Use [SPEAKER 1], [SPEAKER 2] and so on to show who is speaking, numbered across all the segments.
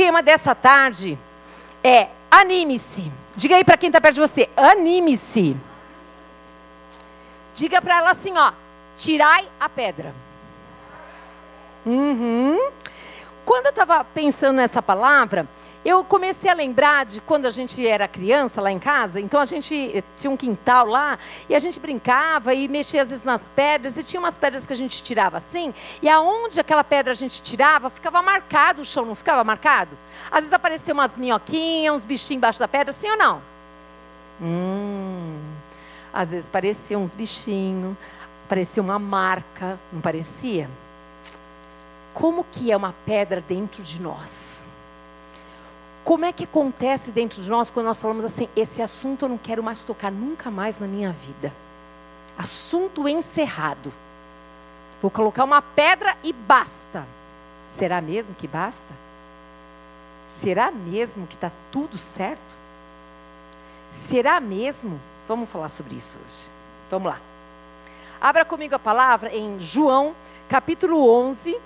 [SPEAKER 1] tema dessa tarde é anime-se. Diga aí para quem está perto de você, anime-se. Diga para ela assim, ó, tirai a pedra. Uhum. Quando eu estava pensando nessa palavra, eu comecei a lembrar de quando a gente era criança lá em casa, então a gente eh, tinha um quintal lá e a gente brincava e mexia às vezes nas pedras e tinha umas pedras que a gente tirava assim, e aonde aquela pedra a gente tirava, ficava marcado o chão, não ficava marcado? Às vezes apareciam umas minhoquinhas, uns bichinhos embaixo da pedra, sim ou não? Hum. Às vezes pareciam uns bichinhos, parecia uma marca, não parecia? Como que é uma pedra dentro de nós? Como é que acontece dentro de nós quando nós falamos assim: esse assunto eu não quero mais tocar nunca mais na minha vida? Assunto encerrado. Vou colocar uma pedra e basta. Será mesmo que basta? Será mesmo que está tudo certo? Será mesmo? Vamos falar sobre isso hoje. Vamos lá. Abra comigo a palavra em João, capítulo 11,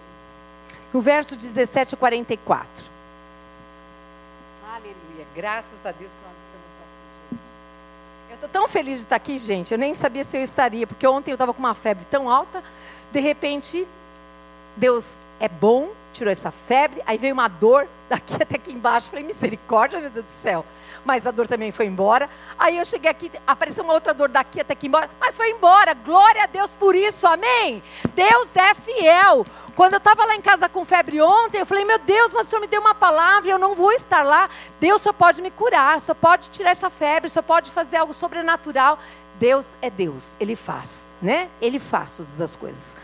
[SPEAKER 1] no verso 17 a 44. Graças a Deus que nós estamos aqui, gente. Eu estou tão feliz de estar aqui, gente. Eu nem sabia se eu estaria, porque ontem eu estava com uma febre tão alta. De repente, Deus é bom, tirou essa febre. Aí veio uma dor daqui até aqui embaixo. Falei, misericórdia, meu Deus do céu. Mas a dor também foi embora. Aí eu cheguei aqui, apareceu uma outra dor daqui até aqui embora. Mas foi embora. Glória a Deus por isso, amém? Deus é fiel. Quando eu estava lá em casa com febre ontem, eu falei, meu Deus, mas o Senhor me deu uma palavra, eu não vou estar lá. Deus só pode me curar, só pode tirar essa febre, só pode fazer algo sobrenatural. Deus é Deus, Ele faz, né? Ele faz todas as coisas.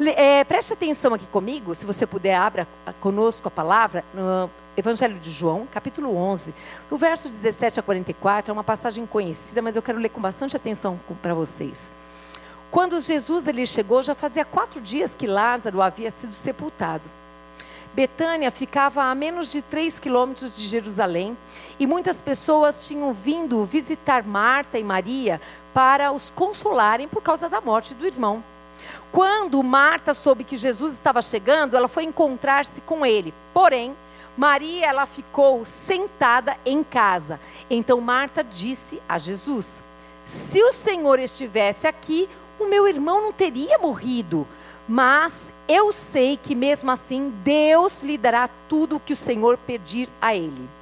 [SPEAKER 1] É, preste atenção aqui comigo, se você puder, abra conosco a palavra, no Evangelho de João, capítulo 11, no verso 17 a 44, é uma passagem conhecida, mas eu quero ler com bastante atenção para vocês. Quando Jesus ele chegou, já fazia quatro dias que Lázaro havia sido sepultado. Betânia ficava a menos de três quilômetros de Jerusalém e muitas pessoas tinham vindo visitar Marta e Maria para os consolarem por causa da morte do irmão. Quando Marta soube que Jesus estava chegando, ela foi encontrar-se com ele. Porém, Maria ela ficou sentada em casa. Então Marta disse a Jesus: Se o Senhor estivesse aqui, o meu irmão não teria morrido. Mas eu sei que mesmo assim Deus lhe dará tudo o que o Senhor pedir a ele.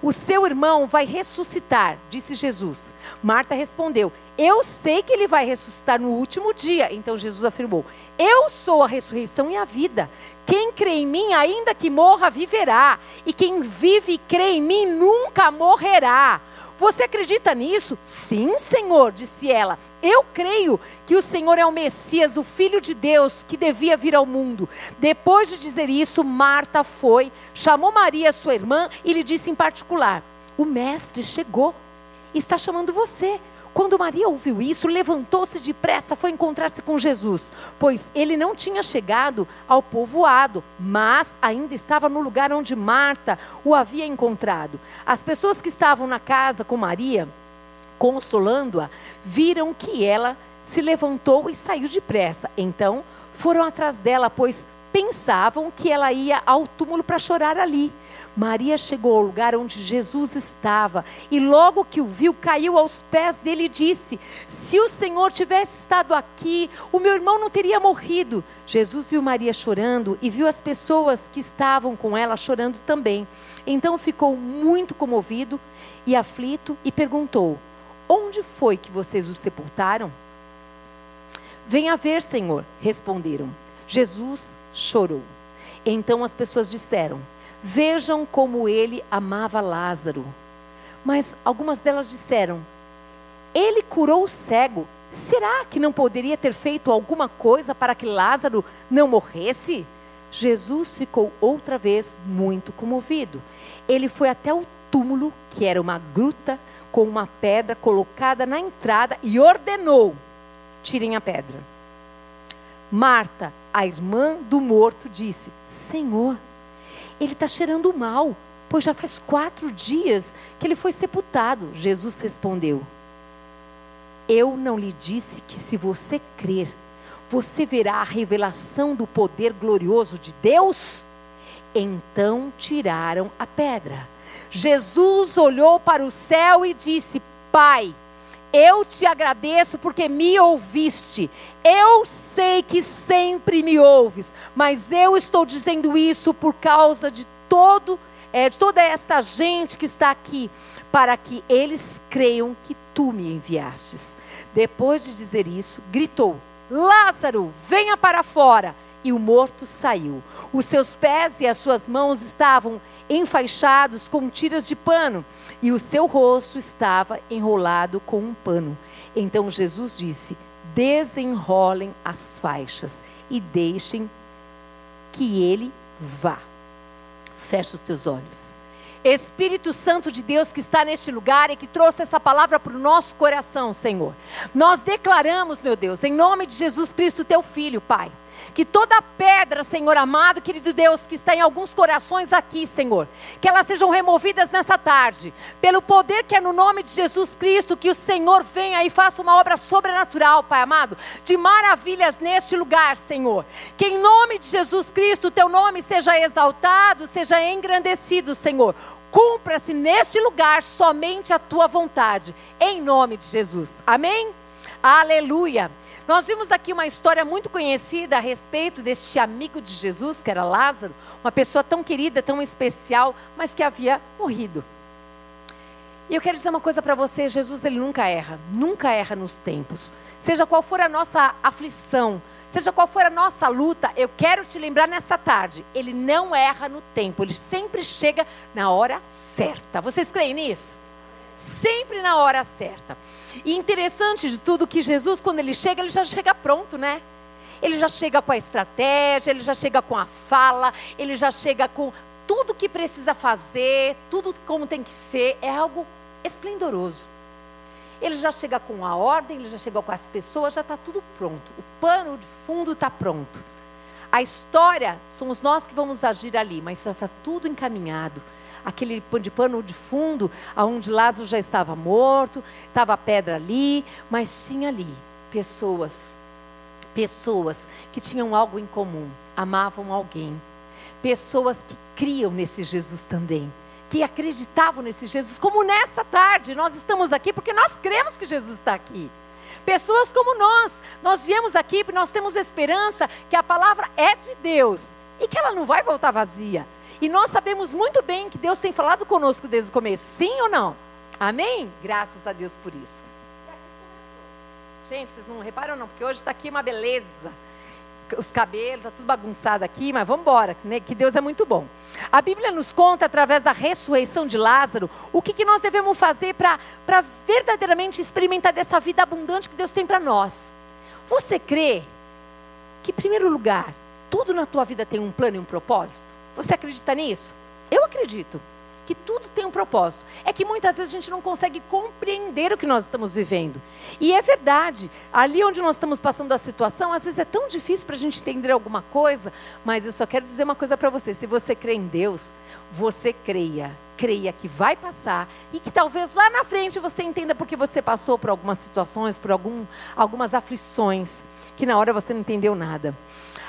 [SPEAKER 1] O seu irmão vai ressuscitar, disse Jesus. Marta respondeu: Eu sei que ele vai ressuscitar no último dia. Então Jesus afirmou: Eu sou a ressurreição e a vida. Quem crê em mim, ainda que morra, viverá. E quem vive e crê em mim nunca morrerá. Você acredita nisso? Sim, Senhor, disse ela. Eu creio que o Senhor é o Messias, o Filho de Deus, que devia vir ao mundo. Depois de dizer isso, Marta foi, chamou Maria, sua irmã, e lhe disse em particular: O Mestre chegou, está chamando você. Quando Maria ouviu isso, levantou-se depressa, foi encontrar-se com Jesus, pois ele não tinha chegado ao povoado, mas ainda estava no lugar onde Marta o havia encontrado. As pessoas que estavam na casa com Maria, consolando-a, viram que ela se levantou e saiu depressa. Então foram atrás dela, pois pensavam que ela ia ao túmulo para chorar ali. Maria chegou ao lugar onde Jesus estava e logo que o viu, caiu aos pés dele e disse: Se o Senhor tivesse estado aqui, o meu irmão não teria morrido. Jesus viu Maria chorando e viu as pessoas que estavam com ela chorando também. Então ficou muito comovido e aflito e perguntou: Onde foi que vocês o sepultaram? Venha ver, Senhor, responderam. Jesus chorou. Então as pessoas disseram: Vejam como ele amava Lázaro. Mas algumas delas disseram: Ele curou o cego. Será que não poderia ter feito alguma coisa para que Lázaro não morresse? Jesus ficou outra vez muito comovido. Ele foi até o túmulo, que era uma gruta com uma pedra colocada na entrada, e ordenou: tirem a pedra. Marta, a irmã do morto, disse: Senhor, ele está cheirando mal, pois já faz quatro dias que ele foi sepultado. Jesus respondeu: Eu não lhe disse que se você crer, você verá a revelação do poder glorioso de Deus? Então tiraram a pedra. Jesus olhou para o céu e disse: Pai, eu te agradeço porque me ouviste. Eu sei que sempre me ouves, mas eu estou dizendo isso por causa de todo é, de toda esta gente que está aqui, para que eles creiam que tu me enviastes. Depois de dizer isso, gritou: Lázaro, venha para fora. E o morto saiu. Os seus pés e as suas mãos estavam enfaixados com tiras de pano, e o seu rosto estava enrolado com um pano. Então Jesus disse: Desenrolem as faixas e deixem que ele vá. Feche os teus olhos. Espírito Santo de Deus que está neste lugar e que trouxe essa palavra para o nosso coração, Senhor. Nós declaramos, meu Deus, em nome de Jesus Cristo, teu filho, Pai que toda pedra, Senhor amado, querido Deus, que está em alguns corações aqui, Senhor, que elas sejam removidas nessa tarde, pelo poder que é no nome de Jesus Cristo, que o Senhor venha e faça uma obra sobrenatural, Pai amado, de maravilhas neste lugar, Senhor. Que em nome de Jesus Cristo, teu nome seja exaltado, seja engrandecido, Senhor. Cumpra-se neste lugar somente a tua vontade, em nome de Jesus. Amém? Aleluia. Nós vimos aqui uma história muito conhecida a respeito deste amigo de Jesus, que era Lázaro, uma pessoa tão querida, tão especial, mas que havia morrido. E eu quero dizer uma coisa para você: Jesus ele nunca erra, nunca erra nos tempos. Seja qual for a nossa aflição, seja qual for a nossa luta, eu quero te lembrar nessa tarde: ele não erra no tempo, ele sempre chega na hora certa. Vocês creem nisso? Sempre na hora certa. E interessante de tudo que Jesus, quando ele chega, ele já chega pronto, né? Ele já chega com a estratégia, ele já chega com a fala, ele já chega com tudo que precisa fazer, tudo como tem que ser, é algo esplendoroso. Ele já chega com a ordem, ele já chega com as pessoas, já está tudo pronto. O pano de fundo está pronto. A história somos nós que vamos agir ali, mas já está tudo encaminhado aquele de pano de fundo, aonde Lázaro já estava morto, estava a pedra ali, mas tinha ali pessoas, pessoas que tinham algo em comum, amavam alguém, pessoas que criam nesse Jesus também que acreditavam nesse Jesus, como nessa tarde, nós estamos aqui porque nós cremos que Jesus está aqui. Pessoas como nós, nós viemos aqui porque nós temos esperança que a palavra é de Deus e que ela não vai voltar vazia. E nós sabemos muito bem que Deus tem falado conosco desde o começo, sim ou não? Amém? Graças a Deus por isso. Gente, vocês não reparam não, porque hoje está aqui uma beleza. Os cabelos, está tudo bagunçado aqui, mas vamos embora, né? que Deus é muito bom. A Bíblia nos conta, através da ressurreição de Lázaro, o que, que nós devemos fazer para verdadeiramente experimentar dessa vida abundante que Deus tem para nós. Você crê que, em primeiro lugar, tudo na tua vida tem um plano e um propósito? Você acredita nisso? Eu acredito que tudo tem um propósito. É que muitas vezes a gente não consegue compreender o que nós estamos vivendo. E é verdade, ali onde nós estamos passando a situação, às vezes é tão difícil para a gente entender alguma coisa, mas eu só quero dizer uma coisa para você: se você crê em Deus, você creia. Creia que vai passar e que talvez lá na frente você entenda porque você passou por algumas situações, por algum, algumas aflições, que na hora você não entendeu nada.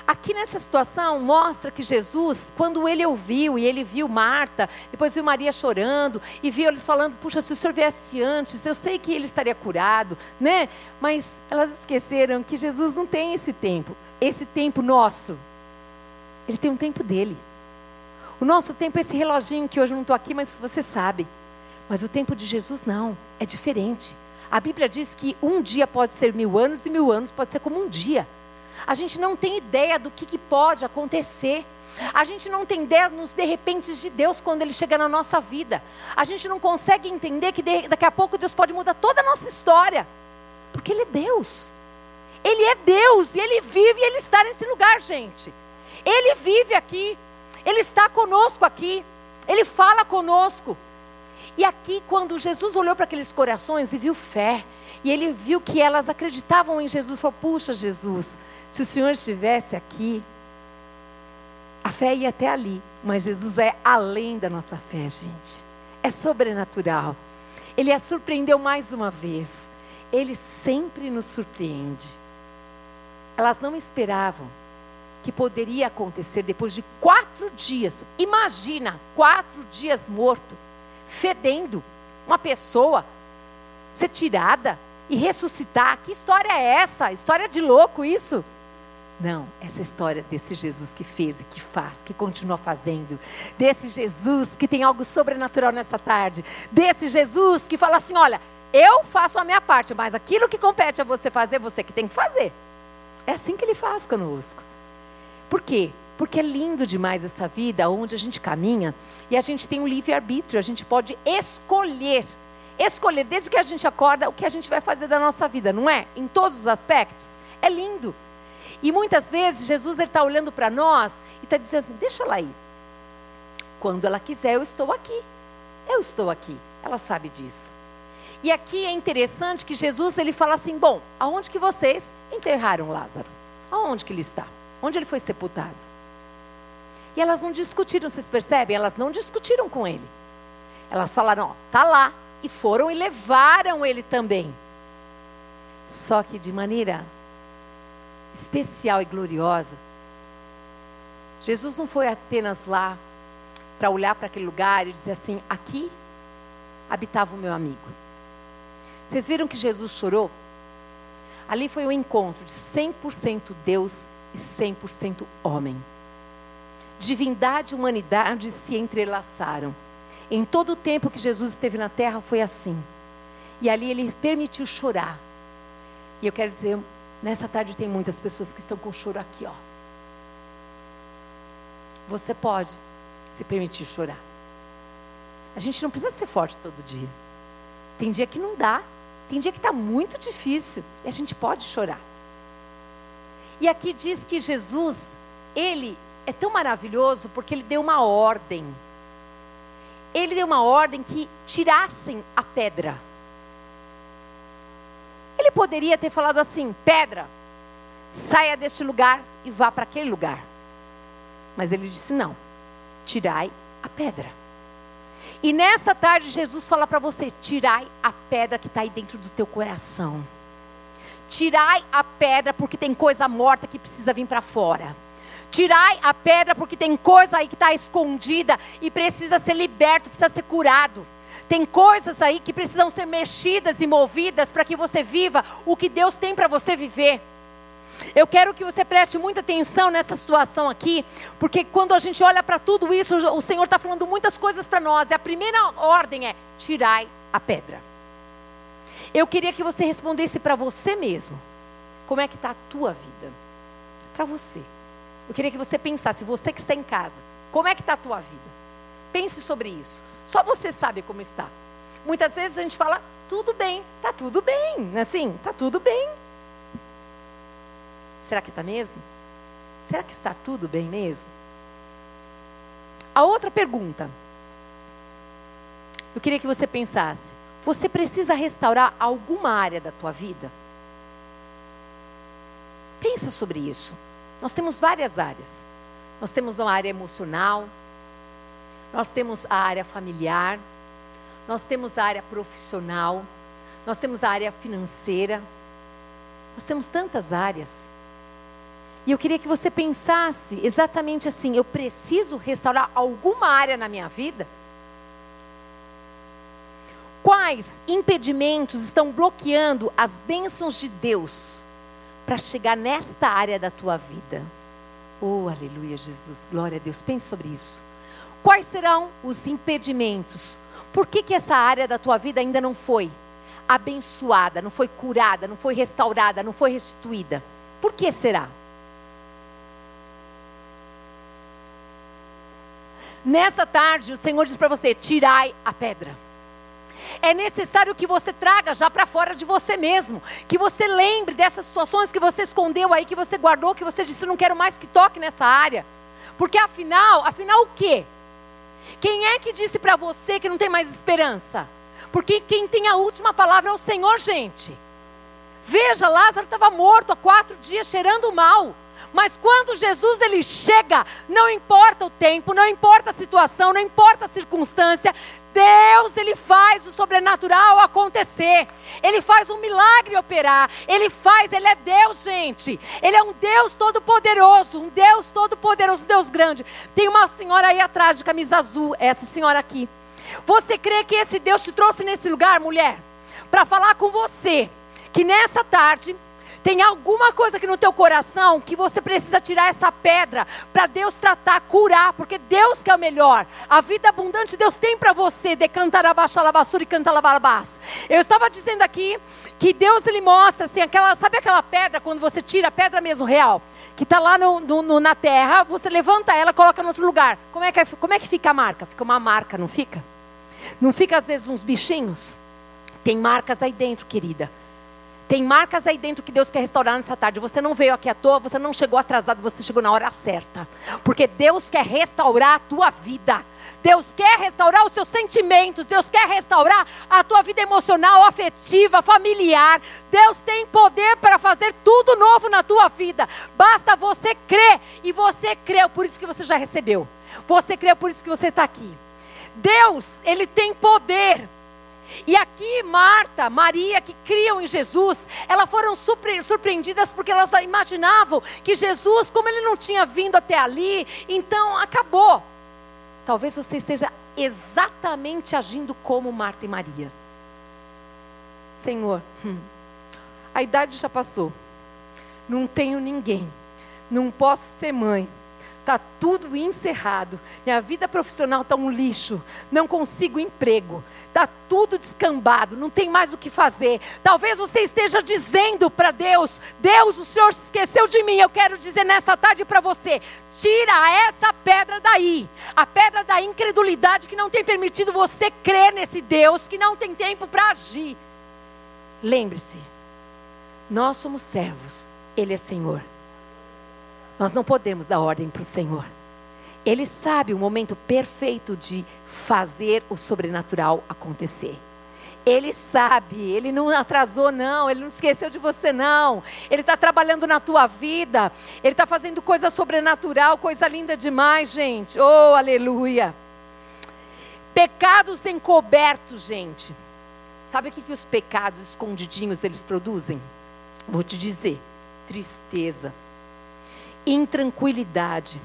[SPEAKER 1] Aqui nessa situação mostra que Jesus, quando ele ouviu e ele viu Marta, depois viu Maria chorando e viu eles falando: "Puxa, se o senhor viesse antes, eu sei que ele estaria curado", né? Mas elas esqueceram que Jesus não tem esse tempo, esse tempo nosso. Ele tem um tempo dele. O nosso tempo é esse reloginho que hoje eu não estou aqui, mas você sabe. Mas o tempo de Jesus não, é diferente. A Bíblia diz que um dia pode ser mil anos e mil anos pode ser como um dia. A gente não tem ideia do que, que pode acontecer. A gente não tem ideia nos de repente de Deus quando Ele chega na nossa vida. A gente não consegue entender que de, daqui a pouco Deus pode mudar toda a nossa história. Porque Ele é Deus. Ele é Deus e Ele vive e Ele está nesse lugar, gente. Ele vive aqui. Ele está conosco aqui. Ele fala conosco. E aqui, quando Jesus olhou para aqueles corações e viu fé, e ele viu que elas acreditavam em Jesus, falou: Puxa, Jesus, se o Senhor estivesse aqui, a fé ia até ali, mas Jesus é além da nossa fé, gente. É sobrenatural. Ele a surpreendeu mais uma vez. Ele sempre nos surpreende. Elas não esperavam que poderia acontecer depois de quatro dias. Imagina, quatro dias morto, fedendo, uma pessoa ser tirada e ressuscitar. Que história é essa? História de louco isso? Não, essa história desse Jesus que fez e que faz, que continua fazendo. Desse Jesus que tem algo sobrenatural nessa tarde. Desse Jesus que fala assim: olha, eu faço a minha parte, mas aquilo que compete a você fazer, você que tem que fazer. É assim que ele faz conosco. Por quê? Porque é lindo demais essa vida onde a gente caminha e a gente tem um livre-arbítrio, a gente pode escolher. Escolher, desde que a gente acorda, o que a gente vai fazer da nossa vida, não é? Em todos os aspectos. É lindo. E muitas vezes Jesus está olhando para nós e está dizendo assim: deixa ela ir. Quando ela quiser, eu estou aqui. Eu estou aqui. Ela sabe disso. E aqui é interessante que Jesus ele fala assim: bom, aonde que vocês enterraram Lázaro? Aonde que ele está? Onde ele foi sepultado? E elas não discutiram, vocês percebem? Elas não discutiram com ele. Elas falaram: ó, tá lá. E foram e levaram ele também. Só que de maneira especial e gloriosa. Jesus não foi apenas lá para olhar para aquele lugar e dizer assim: aqui habitava o meu amigo. Vocês viram que Jesus chorou? Ali foi um encontro de 100% Deus e 100% homem. Divindade e humanidade se entrelaçaram. Em todo o tempo que Jesus esteve na terra foi assim. E ali ele permitiu chorar. E eu quero dizer Nessa tarde tem muitas pessoas que estão com choro aqui, ó. Você pode se permitir chorar. A gente não precisa ser forte todo dia. Tem dia que não dá. Tem dia que está muito difícil. E a gente pode chorar. E aqui diz que Jesus, ele é tão maravilhoso porque ele deu uma ordem. Ele deu uma ordem que tirassem a pedra. Ele poderia ter falado assim: pedra, saia deste lugar e vá para aquele lugar. Mas ele disse: não, tirai a pedra. E nessa tarde, Jesus fala para você: tirai a pedra que está aí dentro do teu coração. Tirai a pedra porque tem coisa morta que precisa vir para fora. Tirai a pedra porque tem coisa aí que está escondida e precisa ser liberto, precisa ser curado. Tem coisas aí que precisam ser mexidas e movidas para que você viva o que Deus tem para você viver. Eu quero que você preste muita atenção nessa situação aqui, porque quando a gente olha para tudo isso, o Senhor está falando muitas coisas para nós. E a primeira ordem é: tirai a pedra. Eu queria que você respondesse para você mesmo: como é que está a tua vida? Para você. Eu queria que você pensasse, você que está em casa, como é que está a tua vida? Pense sobre isso. Só você sabe como está. Muitas vezes a gente fala, tudo bem, tá tudo bem, é assim, tá tudo bem. Será que está mesmo? Será que está tudo bem mesmo? A outra pergunta. Eu queria que você pensasse: você precisa restaurar alguma área da tua vida? Pensa sobre isso. Nós temos várias áreas. Nós temos uma área emocional, nós temos a área familiar, nós temos a área profissional, nós temos a área financeira, nós temos tantas áreas. E eu queria que você pensasse exatamente assim: eu preciso restaurar alguma área na minha vida? Quais impedimentos estão bloqueando as bênçãos de Deus para chegar nesta área da tua vida? Oh, aleluia, Jesus, glória a Deus. Pense sobre isso. Quais serão os impedimentos? Por que, que essa área da tua vida ainda não foi abençoada, não foi curada, não foi restaurada, não foi restituída? Por que será? Nessa tarde, o Senhor diz para você: tirai a pedra. É necessário que você traga já para fora de você mesmo. Que você lembre dessas situações que você escondeu aí, que você guardou, que você disse: não quero mais que toque nessa área. Porque afinal, afinal o quê? Quem é que disse para você que não tem mais esperança? Porque quem tem a última palavra é o Senhor, gente. Veja, Lázaro estava morto há quatro dias, cheirando mal. Mas quando Jesus ele chega, não importa o tempo, não importa a situação, não importa a circunstância, Deus ele faz o sobrenatural acontecer. Ele faz um milagre operar. Ele faz, ele é Deus, gente. Ele é um Deus todo poderoso, um Deus todo poderoso, um Deus grande. Tem uma senhora aí atrás de camisa azul, essa senhora aqui. Você crê que esse Deus te trouxe nesse lugar, mulher, para falar com você que nessa tarde tem alguma coisa aqui no teu coração que você precisa tirar essa pedra para Deus tratar, curar, porque Deus quer o melhor. A vida abundante Deus tem para você. Decantar abaixo lavassura e canta lavarabás. Eu estava dizendo aqui que Deus ele mostra assim, aquela, sabe aquela pedra quando você tira a pedra mesmo real, que está lá no, no, na terra, você levanta ela, coloca no outro lugar. Como é que como é que fica a marca? Fica uma marca, não fica? Não fica às vezes uns bichinhos? Tem marcas aí dentro, querida. Tem marcas aí dentro que Deus quer restaurar nessa tarde. Você não veio aqui à toa, você não chegou atrasado, você chegou na hora certa. Porque Deus quer restaurar a tua vida. Deus quer restaurar os seus sentimentos. Deus quer restaurar a tua vida emocional, afetiva, familiar. Deus tem poder para fazer tudo novo na tua vida. Basta você crer. E você creu, por isso que você já recebeu. Você creu, por isso que você está aqui. Deus, Ele tem poder e aqui Marta, Maria, que criam em Jesus, elas foram surpreendidas porque elas imaginavam que Jesus, como ele não tinha vindo até ali, então acabou. Talvez você esteja exatamente agindo como Marta e Maria. Senhor, hum, a idade já passou, não tenho ninguém, não posso ser mãe está tudo encerrado. Minha vida profissional está um lixo. Não consigo emprego. Está tudo descambado. Não tem mais o que fazer. Talvez você esteja dizendo para Deus: Deus, o Senhor esqueceu de mim. Eu quero dizer nessa tarde para você: tira essa pedra daí. A pedra da incredulidade que não tem permitido você crer nesse Deus que não tem tempo para agir. Lembre-se, nós somos servos, Ele é Senhor. Nós não podemos dar ordem para o Senhor. Ele sabe o momento perfeito de fazer o sobrenatural acontecer. Ele sabe, ele não atrasou, não, ele não esqueceu de você, não. Ele está trabalhando na tua vida, ele está fazendo coisa sobrenatural, coisa linda demais, gente. Oh, aleluia. Pecados encobertos, gente. Sabe o que, que os pecados escondidinhos eles produzem? Vou te dizer: tristeza intranquilidade,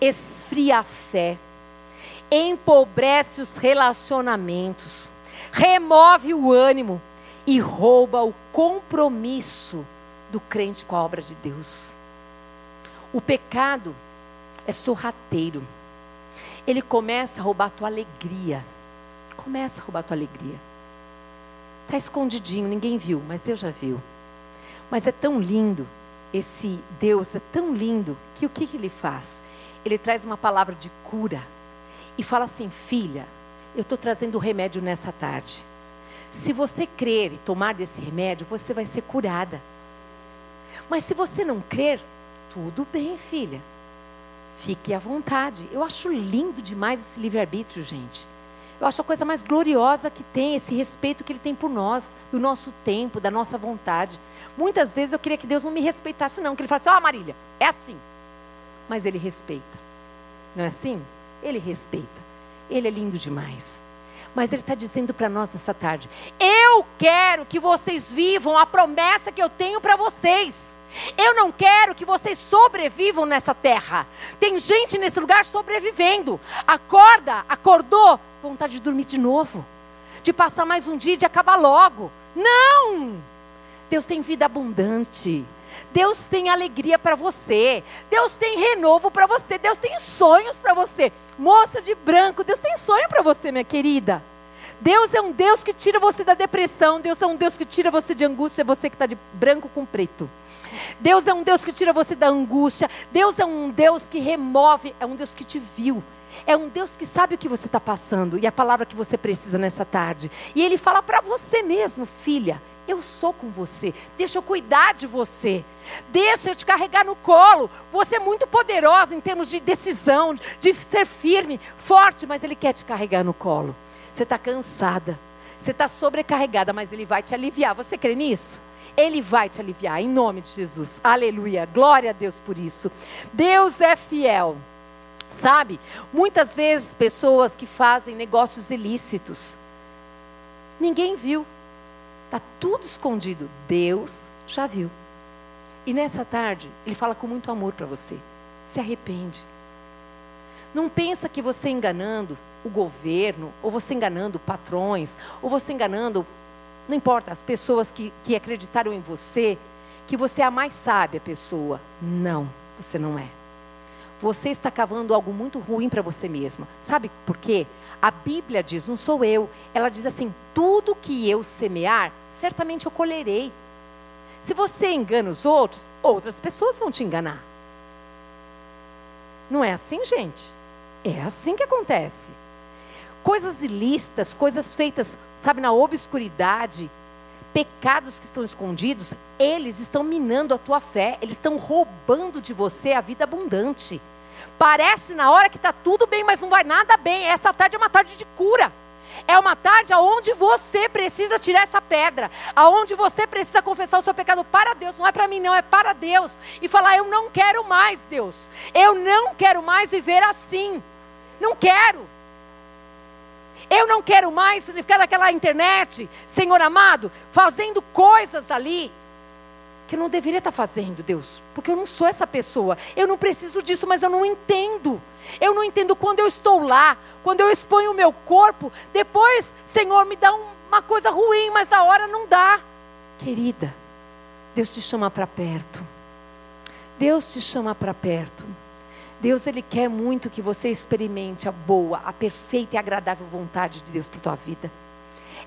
[SPEAKER 1] esfria a fé, empobrece os relacionamentos, remove o ânimo e rouba o compromisso do crente com a obra de Deus. O pecado é sorrateiro. Ele começa a roubar a tua alegria. Começa a roubar a tua alegria. Está escondidinho, ninguém viu, mas Deus já viu. Mas é tão lindo esse Deus é tão lindo que o que, que ele faz? Ele traz uma palavra de cura e fala assim: filha, eu estou trazendo o remédio nessa tarde. Se você crer e tomar desse remédio, você vai ser curada. Mas se você não crer, tudo bem, filha. Fique à vontade. Eu acho lindo demais esse livre-arbítrio, gente. Eu acho a coisa mais gloriosa que tem, esse respeito que Ele tem por nós, do nosso tempo, da nossa vontade. Muitas vezes eu queria que Deus não me respeitasse, não. Que Ele falasse, ó, oh, Marília, é assim. Mas Ele respeita. Não é assim? Ele respeita. Ele é lindo demais. Mas Ele está dizendo para nós nessa tarde: eu quero que vocês vivam a promessa que eu tenho para vocês. Eu não quero que vocês sobrevivam nessa terra. Tem gente nesse lugar sobrevivendo. Acorda, acordou, vontade de dormir de novo, de passar mais um dia e de acabar logo. Não! Deus tem vida abundante. Deus tem alegria para você. Deus tem renovo para você. Deus tem sonhos para você. Moça de branco, Deus tem sonho para você, minha querida. Deus é um Deus que tira você da depressão. Deus é um Deus que tira você de angústia. Você que está de branco com preto. Deus é um Deus que tira você da angústia. Deus é um Deus que remove. É um Deus que te viu. É um Deus que sabe o que você está passando e a palavra que você precisa nessa tarde. E Ele fala para você mesmo, filha. Eu sou com você. Deixa eu cuidar de você. Deixa eu te carregar no colo. Você é muito poderosa em termos de decisão, de ser firme, forte, mas Ele quer te carregar no colo. Você está cansada. Você está sobrecarregada, mas Ele vai te aliviar. Você crê nisso? Ele vai te aliviar, em nome de Jesus. Aleluia. Glória a Deus por isso. Deus é fiel. Sabe? Muitas vezes pessoas que fazem negócios ilícitos, ninguém viu. Está tudo escondido. Deus já viu. E nessa tarde, Ele fala com muito amor para você. Se arrepende. Não pensa que você enganando o governo, ou você enganando patrões, ou você enganando, não importa, as pessoas que, que acreditaram em você, que você é a mais sábia pessoa. Não, você não é. Você está cavando algo muito ruim para você mesma. Sabe por quê? A Bíblia diz, não sou eu. Ela diz assim: tudo que eu semear, certamente eu colherei. Se você engana os outros, outras pessoas vão te enganar. Não é assim, gente? É assim que acontece. Coisas ilícitas, coisas feitas, sabe, na obscuridade, pecados que estão escondidos, eles estão minando a tua fé, eles estão roubando de você a vida abundante. Parece na hora que está tudo bem, mas não vai nada bem. Essa tarde é uma tarde de cura. É uma tarde onde você precisa tirar essa pedra, aonde você precisa confessar o seu pecado para Deus, não é para mim não, é para Deus e falar eu não quero mais, Deus. Eu não quero mais viver assim. Não quero. Eu não quero mais ficar naquela internet, Senhor amado, fazendo coisas ali que eu não deveria estar fazendo, Deus, porque eu não sou essa pessoa. Eu não preciso disso, mas eu não entendo. Eu não entendo quando eu estou lá, quando eu exponho o meu corpo. Depois, Senhor, me dá uma coisa ruim, mas na hora não dá. Querida, Deus te chama para perto. Deus te chama para perto. Deus ele quer muito que você experimente a boa, a perfeita e agradável vontade de Deus para tua vida.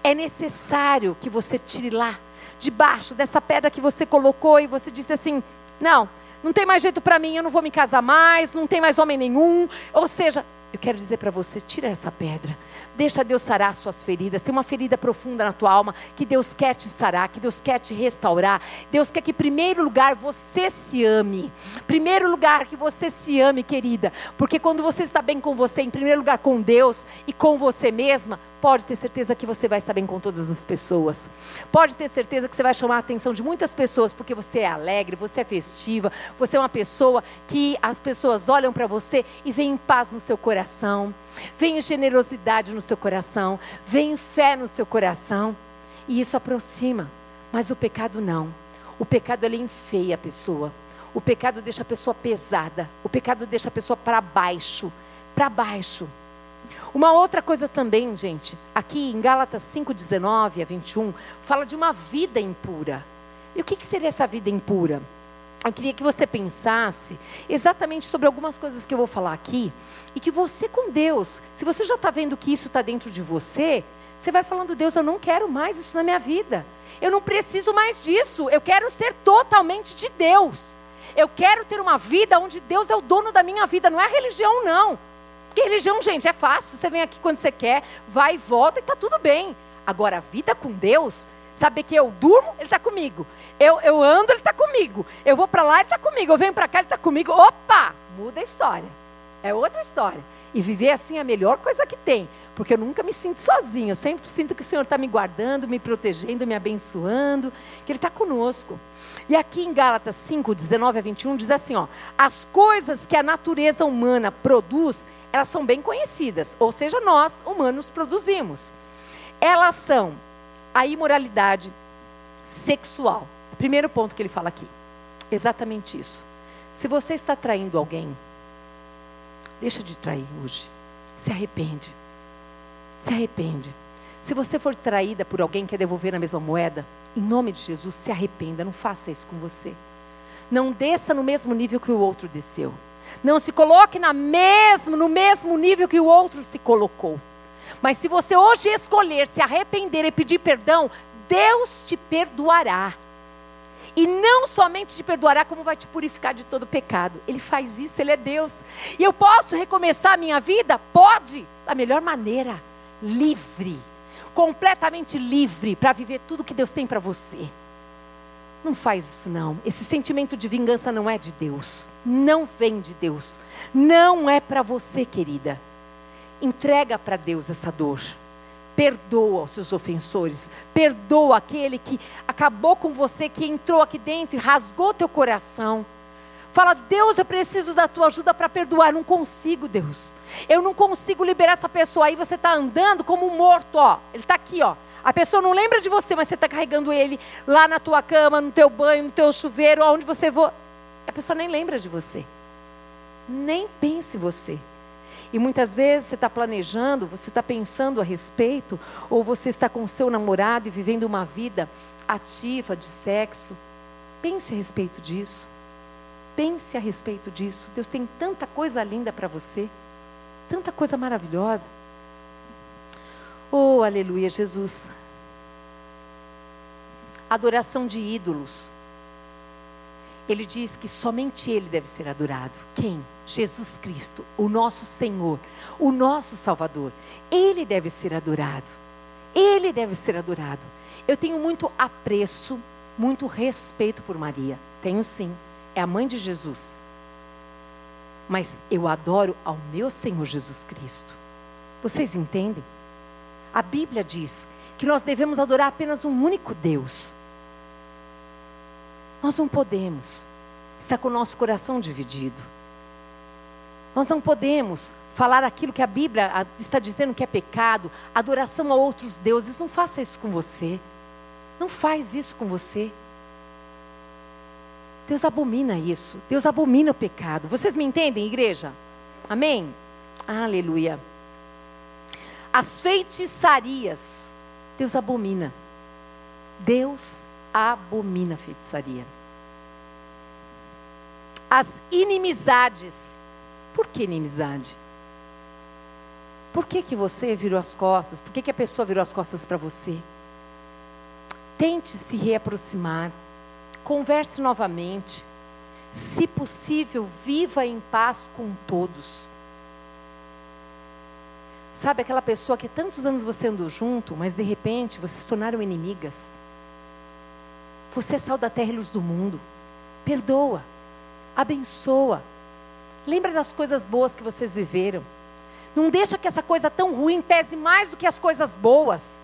[SPEAKER 1] É necessário que você tire lá debaixo dessa pedra que você colocou e você disse assim: "Não, não tem mais jeito para mim, eu não vou me casar mais, não tem mais homem nenhum". Ou seja, eu quero dizer para você, tira essa pedra. Deixa Deus sarar as suas feridas. Tem uma ferida profunda na tua alma que Deus quer te sarar, que Deus quer te restaurar. Deus quer que, em primeiro lugar, você se ame. Primeiro lugar, que você se ame, querida. Porque quando você está bem com você, em primeiro lugar com Deus e com você mesma, pode ter certeza que você vai estar bem com todas as pessoas. Pode ter certeza que você vai chamar a atenção de muitas pessoas, porque você é alegre, você é festiva, você é uma pessoa que as pessoas olham para você e veem paz no seu coração, veem generosidade no seu coração, veem fé no seu coração. E isso aproxima. Mas o pecado não. O pecado ele enfeia a pessoa. O pecado deixa a pessoa pesada. O pecado deixa a pessoa para baixo. Para baixo. Uma outra coisa também, gente, aqui em Gálatas 5, 19 a 21, fala de uma vida impura. E o que, que seria essa vida impura? Eu queria que você pensasse exatamente sobre algumas coisas que eu vou falar aqui e que você com Deus, se você já está vendo que isso está dentro de você, você vai falando, Deus, eu não quero mais isso na minha vida. Eu não preciso mais disso. Eu quero ser totalmente de Deus. Eu quero ter uma vida onde Deus é o dono da minha vida, não é a religião, não. Porque religião, gente, é fácil. Você vem aqui quando você quer, vai e volta e está tudo bem. Agora, a vida com Deus, saber que eu durmo, Ele está comigo. Eu, eu ando, Ele está comigo. Eu vou para lá, Ele está comigo. Eu venho para cá, Ele está comigo. Opa! Muda a história. É outra história. E viver assim é a melhor coisa que tem. Porque eu nunca me sinto sozinha. Eu sempre sinto que o Senhor está me guardando, me protegendo, me abençoando. Que Ele está conosco. E aqui em Gálatas 5, 19 a 21, diz assim: ó, as coisas que a natureza humana produz elas são bem conhecidas, ou seja, nós, humanos, produzimos. Elas são a imoralidade sexual. Primeiro ponto que ele fala aqui. Exatamente isso. Se você está traindo alguém, deixa de trair hoje. Se arrepende. Se arrepende. Se você for traída por alguém que quer devolver na mesma moeda, em nome de Jesus, se arrependa. Não faça isso com você. Não desça no mesmo nível que o outro desceu. Não se coloque na mesmo, no mesmo nível que o outro se colocou. Mas se você hoje escolher se arrepender e pedir perdão, Deus te perdoará. E não somente te perdoará, como vai te purificar de todo pecado. Ele faz isso, Ele é Deus. E eu posso recomeçar a minha vida? Pode, da melhor maneira, livre, completamente livre, para viver tudo que Deus tem para você. Não faz isso não. Esse sentimento de vingança não é de Deus. Não vem de Deus. Não é para você, querida. Entrega para Deus essa dor. Perdoa os seus ofensores. Perdoa aquele que acabou com você, que entrou aqui dentro e rasgou teu coração. Fala, Deus, eu preciso da tua ajuda para perdoar. Eu não consigo, Deus. Eu não consigo liberar essa pessoa. Aí você está andando como um morto, ó. Ele está aqui, ó. A pessoa não lembra de você, mas você está carregando ele lá na tua cama, no teu banho, no teu chuveiro, aonde você for. A pessoa nem lembra de você. Nem pense você. E muitas vezes você está planejando, você está pensando a respeito, ou você está com seu namorado e vivendo uma vida ativa de sexo. Pense a respeito disso. Pense a respeito disso. Deus tem tanta coisa linda para você, tanta coisa maravilhosa. Oh, aleluia, Jesus. Adoração de ídolos. Ele diz que somente Ele deve ser adorado. Quem? Jesus Cristo, o nosso Senhor, o nosso Salvador. Ele deve ser adorado. Ele deve ser adorado. Eu tenho muito apreço, muito respeito por Maria. Tenho sim. É a mãe de Jesus. Mas eu adoro ao meu Senhor Jesus Cristo. Vocês entendem? A Bíblia diz que nós devemos adorar apenas um único Deus. Nós não podemos estar com o nosso coração dividido. Nós não podemos falar aquilo que a Bíblia está dizendo que é pecado, adoração a outros deuses. Não faça isso com você. Não faz isso com você. Deus abomina isso. Deus abomina o pecado. Vocês me entendem, igreja? Amém? Aleluia. As feitiçarias, Deus abomina. Deus abomina a feitiçaria. As inimizades. Por que inimizade? Por que, que você virou as costas? Por que, que a pessoa virou as costas para você? Tente se reaproximar. Converse novamente. Se possível, viva em paz com todos. Sabe aquela pessoa que tantos anos você andou junto, mas de repente vocês se tornaram inimigas? Você é sal da terra e luz do mundo. Perdoa, abençoa. Lembra das coisas boas que vocês viveram. Não deixa que essa coisa tão ruim pese mais do que as coisas boas.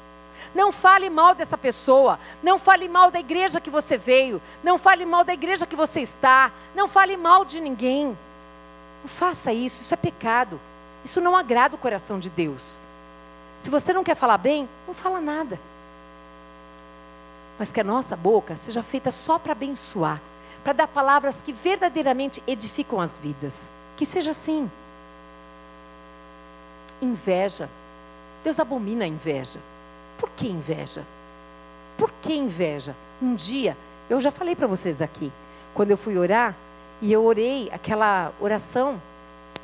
[SPEAKER 1] Não fale mal dessa pessoa. Não fale mal da igreja que você veio. Não fale mal da igreja que você está. Não fale mal de ninguém. Não faça isso. Isso é pecado. Isso não agrada o coração de Deus. Se você não quer falar bem, não fala nada mas que a nossa boca seja feita só para abençoar, para dar palavras que verdadeiramente edificam as vidas. Que seja assim. Inveja. Deus abomina a inveja. Por que inveja? Por que inveja? Um dia, eu já falei para vocês aqui, quando eu fui orar, e eu orei aquela oração,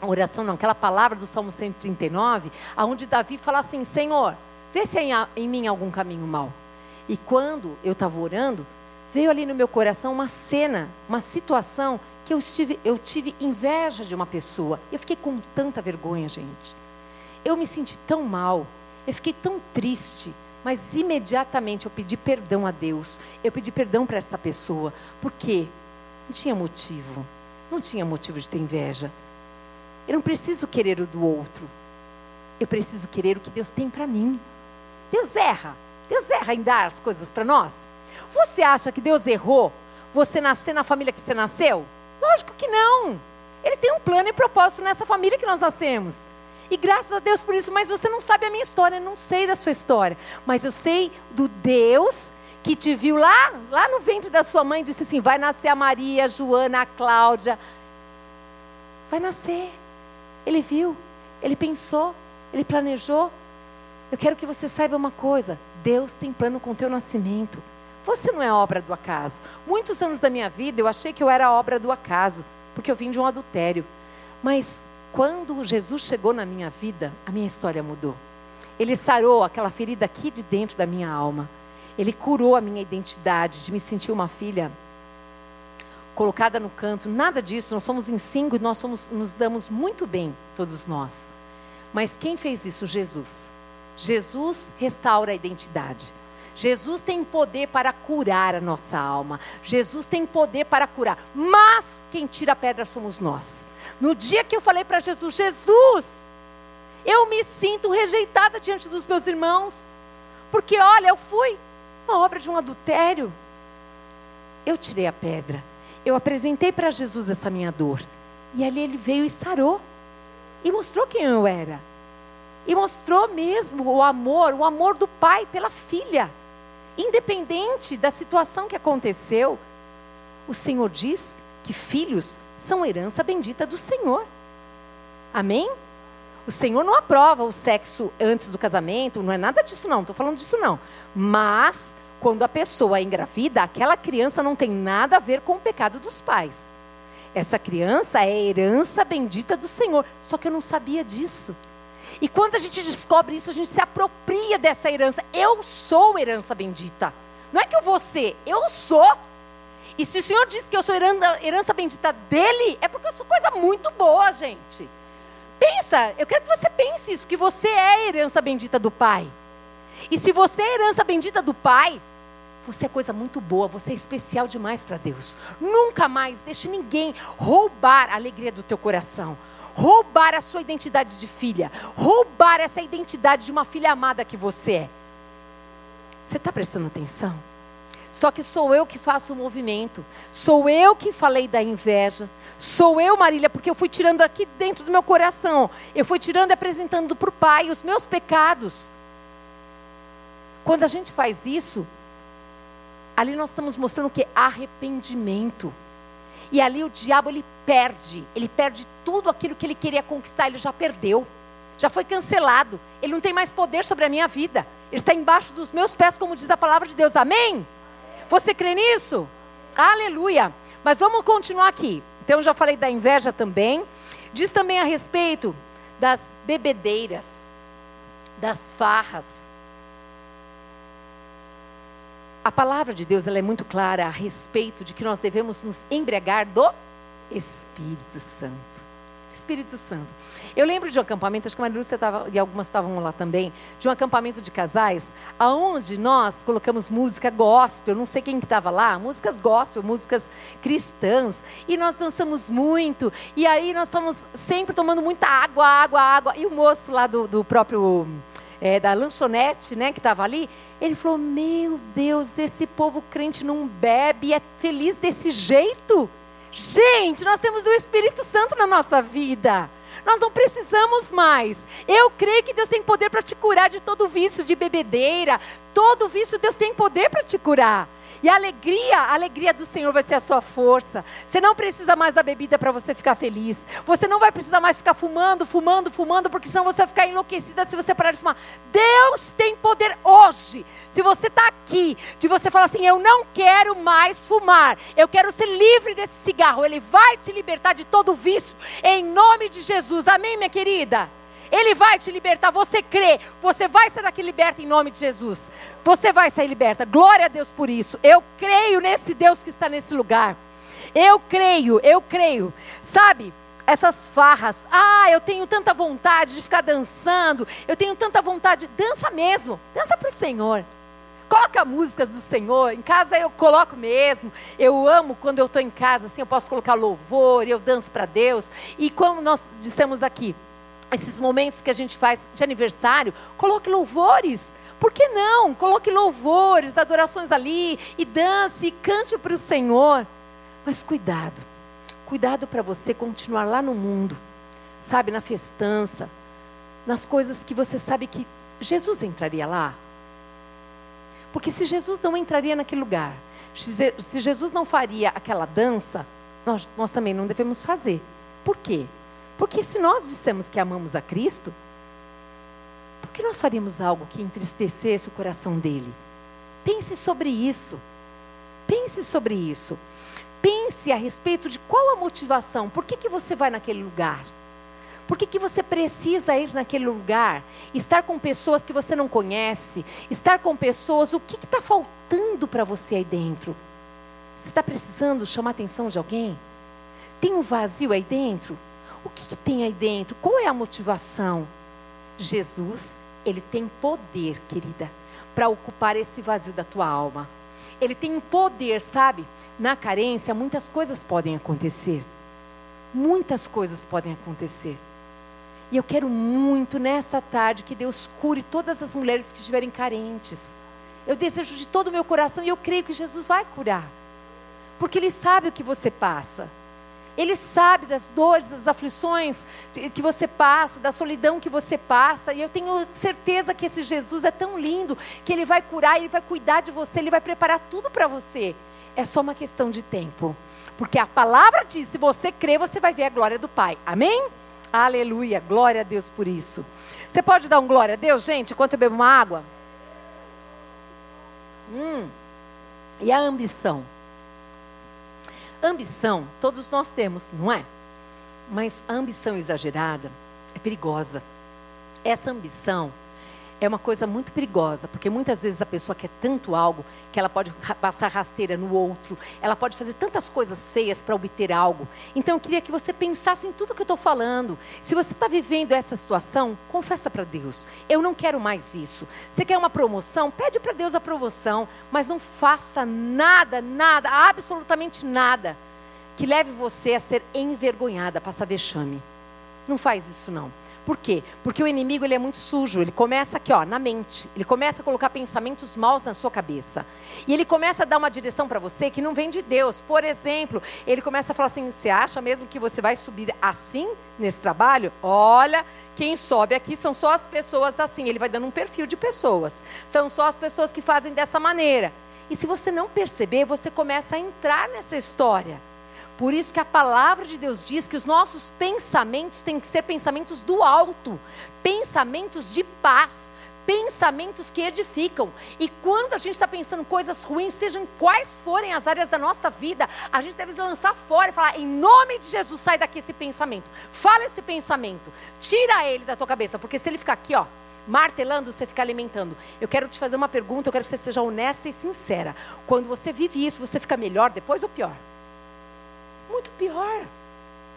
[SPEAKER 1] oração não, aquela palavra do Salmo 139, aonde Davi fala assim: Senhor, vê se há em mim algum caminho mau e quando eu estava orando, veio ali no meu coração uma cena, uma situação que eu, estive, eu tive inveja de uma pessoa. Eu fiquei com tanta vergonha, gente. Eu me senti tão mal, eu fiquei tão triste, mas imediatamente eu pedi perdão a Deus. Eu pedi perdão para essa pessoa, porque não tinha motivo. Não tinha motivo de ter inveja. Eu não preciso querer o do outro. Eu preciso querer o que Deus tem para mim. Deus erra. Deus erra em dar as coisas para nós? Você acha que Deus errou você nascer na família que você nasceu? Lógico que não. Ele tem um plano e propósito nessa família que nós nascemos. E graças a Deus por isso, mas você não sabe a minha história, eu não sei da sua história. Mas eu sei do Deus que te viu lá, lá no ventre da sua mãe disse assim: vai nascer a Maria, a Joana, a Cláudia. Vai nascer. Ele viu, ele pensou, ele planejou. Eu quero que você saiba uma coisa: Deus tem plano com o teu nascimento. Você não é obra do acaso. Muitos anos da minha vida eu achei que eu era obra do acaso, porque eu vim de um adultério. Mas quando Jesus chegou na minha vida, a minha história mudou. Ele sarou aquela ferida aqui de dentro da minha alma. Ele curou a minha identidade de me sentir uma filha colocada no canto. Nada disso. Nós somos em cinco e nós somos, nos damos muito bem, todos nós. Mas quem fez isso? Jesus. Jesus restaura a identidade. Jesus tem poder para curar a nossa alma. Jesus tem poder para curar. Mas quem tira a pedra somos nós. No dia que eu falei para Jesus, Jesus, Eu me sinto rejeitada diante dos meus irmãos. Porque, olha, eu fui uma obra de um adultério. Eu tirei a pedra. Eu apresentei para Jesus essa minha dor. E ali ele veio e sarou. E mostrou quem eu era. E mostrou mesmo o amor, o amor do pai pela filha. Independente da situação que aconteceu, o Senhor diz que filhos são herança bendita do Senhor. Amém? O Senhor não aprova o sexo antes do casamento, não é nada disso não, estou falando disso não. Mas, quando a pessoa é engravida, aquela criança não tem nada a ver com o pecado dos pais. Essa criança é herança bendita do Senhor. Só que eu não sabia disso. E quando a gente descobre isso, a gente se apropria dessa herança. Eu sou herança bendita. Não é que eu vou ser, eu sou. E se o Senhor diz que eu sou herança, herança bendita dele, é porque eu sou coisa muito boa, gente. Pensa, eu quero que você pense isso, que você é herança bendita do Pai. E se você é herança bendita do Pai, você é coisa muito boa, você é especial demais para Deus. Nunca mais deixe ninguém roubar a alegria do teu coração. Roubar a sua identidade de filha. Roubar essa identidade de uma filha amada que você é. Você está prestando atenção? Só que sou eu que faço o movimento. Sou eu que falei da inveja. Sou eu, Marília, porque eu fui tirando aqui dentro do meu coração. Eu fui tirando e apresentando para o Pai os meus pecados. Quando a gente faz isso, Ali nós estamos mostrando que? Arrependimento. E ali o diabo ele perde, ele perde tudo aquilo que ele queria conquistar, ele já perdeu. Já foi cancelado. Ele não tem mais poder sobre a minha vida. Ele está embaixo dos meus pés, como diz a palavra de Deus. Amém? Você crê nisso? Aleluia. Mas vamos continuar aqui. Então já falei da inveja também. Diz também a respeito das bebedeiras, das farras. A palavra de Deus ela é muito clara a respeito de que nós devemos nos embriagar do Espírito Santo. Espírito Santo. Eu lembro de um acampamento, acho que a Maria Lúcia estava, e algumas estavam lá também, de um acampamento de casais, aonde nós colocamos música gospel, não sei quem que estava lá, músicas gospel, músicas cristãs, e nós dançamos muito, e aí nós estamos sempre tomando muita água, água, água, e o moço lá do, do próprio é, da lanchonete, né, que estava ali, ele falou: Meu Deus, esse povo crente não bebe, é feliz desse jeito. Gente, nós temos o Espírito Santo na nossa vida. Nós não precisamos mais. Eu creio que Deus tem poder para te curar de todo vício de bebedeira. Todo vício Deus tem poder para te curar. E a alegria, a alegria do Senhor vai ser a sua força. Você não precisa mais da bebida para você ficar feliz. Você não vai precisar mais ficar fumando, fumando, fumando, porque senão você vai ficar enlouquecida se você parar de fumar. Deus tem poder hoje. Se você está aqui, de você falar assim: Eu não quero mais fumar, eu quero ser livre desse cigarro. Ele vai te libertar de todo vício, em nome de Jesus. Amém, minha querida? Ele vai te libertar. Você crê, você vai ser daqui liberta em nome de Jesus. Você vai sair liberta. Glória a Deus por isso. Eu creio nesse Deus que está nesse lugar. Eu creio, eu creio. Sabe? Essas farras, ah, eu tenho tanta vontade de ficar dançando, eu tenho tanta vontade, dança mesmo, dança para o Senhor. Coloca músicas do Senhor. Em casa eu coloco mesmo. Eu amo quando eu estou em casa, assim, eu posso colocar louvor, eu danço para Deus. E como nós dissemos aqui, esses momentos que a gente faz de aniversário, coloque louvores. Por que não? Coloque louvores, adorações ali, e dance, e cante para o Senhor. Mas cuidado, cuidado para você continuar lá no mundo, sabe, na festança, nas coisas que você sabe que Jesus entraria lá. Porque se Jesus não entraria naquele lugar, se Jesus não faria aquela dança, nós, nós também não devemos fazer. Por quê? Porque se nós dissemos que amamos a Cristo, por que nós faríamos algo que entristecesse o coração dele? Pense sobre isso. Pense sobre isso. Pense a respeito de qual a motivação. Por que, que você vai naquele lugar? Por que, que você precisa ir naquele lugar? Estar com pessoas que você não conhece? Estar com pessoas, o que está faltando para você aí dentro? Você está precisando chamar a atenção de alguém? Tem um vazio aí dentro? O que, que tem aí dentro? Qual é a motivação? Jesus, ele tem poder, querida, para ocupar esse vazio da tua alma. Ele tem poder, sabe? Na carência, muitas coisas podem acontecer. Muitas coisas podem acontecer. E eu quero muito nessa tarde que Deus cure todas as mulheres que estiverem carentes. Eu desejo de todo o meu coração e eu creio que Jesus vai curar. Porque Ele sabe o que você passa. Ele sabe das dores, das aflições que você passa, da solidão que você passa. E eu tenho certeza que esse Jesus é tão lindo que ele vai curar, ele vai cuidar de você, ele vai preparar tudo para você. É só uma questão de tempo. Porque a palavra diz: se você crer, você vai ver a glória do Pai. Amém? Aleluia. Glória a Deus por isso. Você pode dar um glória a Deus, gente, enquanto eu bebo uma água? Hum. E a ambição? Ambição, todos nós temos, não é? Mas a ambição exagerada é perigosa. Essa ambição é uma coisa muito perigosa, porque muitas vezes a pessoa quer tanto algo que ela pode passar rasteira no outro, ela pode fazer tantas coisas feias para obter algo. Então eu queria que você pensasse em tudo que eu estou falando. Se você está vivendo essa situação, confessa para Deus: eu não quero mais isso. Você quer uma promoção? Pede para Deus a promoção, mas não faça nada, nada, absolutamente nada que leve você a ser envergonhada, a passar vexame. Não faz isso não. Por quê? Porque o inimigo ele é muito sujo. Ele começa aqui, ó, na mente. Ele começa a colocar pensamentos maus na sua cabeça. E ele começa a dar uma direção para você que não vem de Deus. Por exemplo, ele começa a falar assim: você acha mesmo que você vai subir assim nesse trabalho? Olha, quem sobe aqui são só as pessoas assim. Ele vai dando um perfil de pessoas. São só as pessoas que fazem dessa maneira. E se você não perceber, você começa a entrar nessa história. Por isso que a palavra de Deus diz que os nossos pensamentos têm que ser pensamentos do alto, pensamentos de paz, pensamentos que edificam. E quando a gente está pensando coisas ruins, sejam quais forem as áreas da nossa vida, a gente deve lançar fora e falar: em nome de Jesus, sai daqui esse pensamento. Fala esse pensamento, tira ele da tua cabeça, porque se ele ficar aqui, ó. Martelando, você fica alimentando. Eu quero te fazer uma pergunta, eu quero que você seja honesta e sincera. Quando você vive isso, você fica melhor depois ou pior? Muito pior.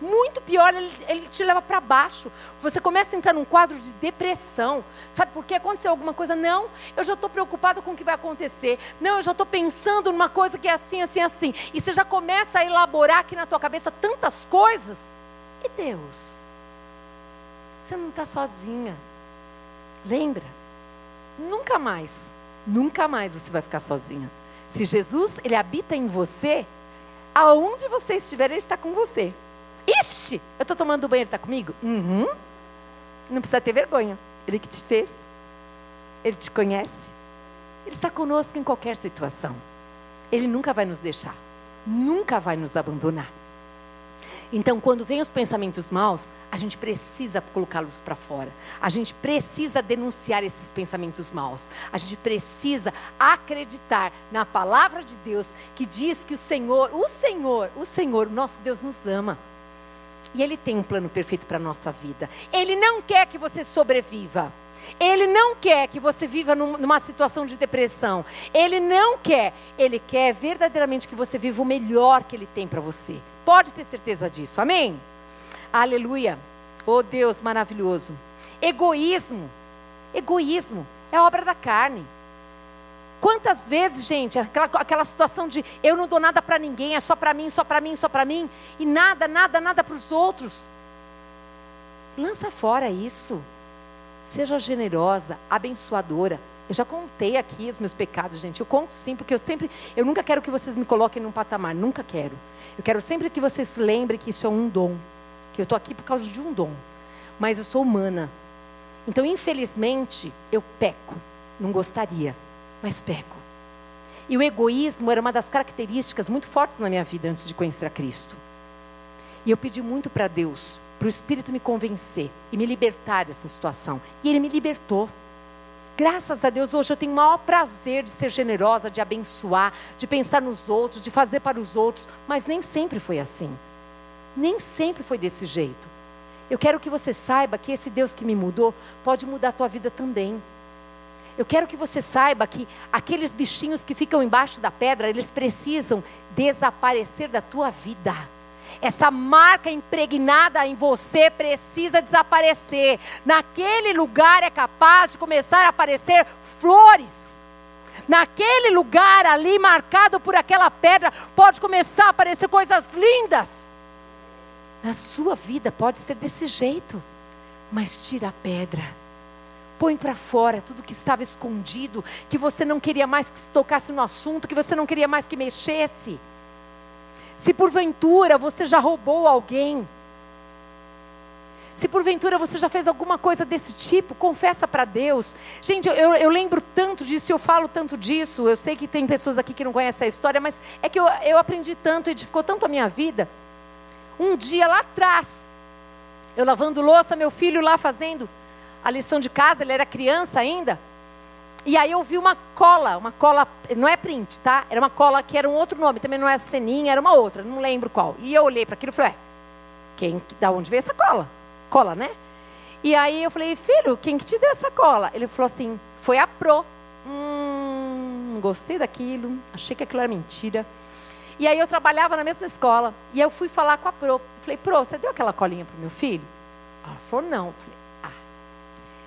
[SPEAKER 1] Muito pior, ele, ele te leva para baixo. Você começa a entrar num quadro de depressão. Sabe por quê? Aconteceu alguma coisa? Não, eu já estou preocupado com o que vai acontecer. Não, eu já estou pensando numa coisa que é assim, assim, assim. E você já começa a elaborar aqui na tua cabeça tantas coisas. E Deus? Você não está sozinha. Lembra? Nunca mais, nunca mais você vai ficar sozinha. Se Jesus, ele habita em você, aonde você estiver, Ele está com você. Ixi, eu estou tomando banho, Ele está comigo? Uhum. Não precisa ter vergonha. Ele que te fez, Ele te conhece. Ele está conosco em qualquer situação. Ele nunca vai nos deixar, nunca vai nos abandonar. Então, quando vem os pensamentos maus, a gente precisa colocá-los para fora. A gente precisa denunciar esses pensamentos maus. A gente precisa acreditar na palavra de Deus que diz que o Senhor, o Senhor, o Senhor, nosso Deus nos ama. E Ele tem um plano perfeito para a nossa vida. Ele não quer que você sobreviva. Ele não quer que você viva numa situação de depressão. Ele não quer. Ele quer verdadeiramente que você viva o melhor que Ele tem para você. Pode ter certeza disso. Amém? Aleluia. Oh Deus maravilhoso. Egoísmo. Egoísmo é obra da carne. Quantas vezes, gente, aquela, aquela situação de eu não dou nada para ninguém, é só para mim, só para mim, só para mim, e nada, nada, nada para os outros. Lança fora isso. Seja generosa, abençoadora. Eu já contei aqui os meus pecados, gente. Eu conto sim, porque eu sempre, eu nunca quero que vocês me coloquem num patamar, nunca quero. Eu quero sempre que vocês se lembrem que isso é um dom, que eu estou aqui por causa de um dom. Mas eu sou humana. Então, infelizmente, eu peco. Não gostaria, mas peco. E o egoísmo era uma das características muito fortes na minha vida antes de conhecer a Cristo. E eu pedi muito para Deus, para o Espírito me convencer e me libertar dessa situação. E Ele me libertou. Graças a Deus, hoje eu tenho o maior prazer de ser generosa, de abençoar, de pensar nos outros, de fazer para os outros, mas nem sempre foi assim. Nem sempre foi desse jeito. Eu quero que você saiba que esse Deus que me mudou pode mudar a tua vida também. Eu quero que você saiba que aqueles bichinhos que ficam embaixo da pedra, eles precisam desaparecer da tua vida. Essa marca impregnada em você precisa desaparecer. Naquele lugar é capaz de começar a aparecer flores. Naquele lugar ali marcado por aquela pedra, pode começar a aparecer coisas lindas. Na sua vida pode ser desse jeito. Mas tira a pedra. Põe para fora tudo que estava escondido, que você não queria mais que se tocasse no assunto, que você não queria mais que mexesse. Se porventura você já roubou alguém, se porventura você já fez alguma coisa desse tipo, confessa para Deus. Gente, eu, eu, lembro tanto disso, eu falo tanto disso. Eu sei que tem pessoas aqui que não conhecem a história, mas é que eu, eu aprendi tanto, edificou tanto a minha vida. Um dia lá atrás, eu lavando louça, meu filho lá fazendo a lição de casa, ele era criança ainda. E aí eu vi uma cola, uma cola, não é print, tá? Era uma cola que era um outro nome, também não é ceninha, era uma outra, não lembro qual. E eu olhei para aquilo e falei, quem, da onde veio essa cola? cola, né? E aí eu falei, filho, quem que te deu essa cola? Ele falou assim, foi a Pro. Hum, gostei daquilo, achei que aquilo era mentira. E aí eu trabalhava na mesma escola. E eu fui falar com a Pro. falei, Pro, você deu aquela colinha para o meu filho? Ela falou, não. Eu falei, ah,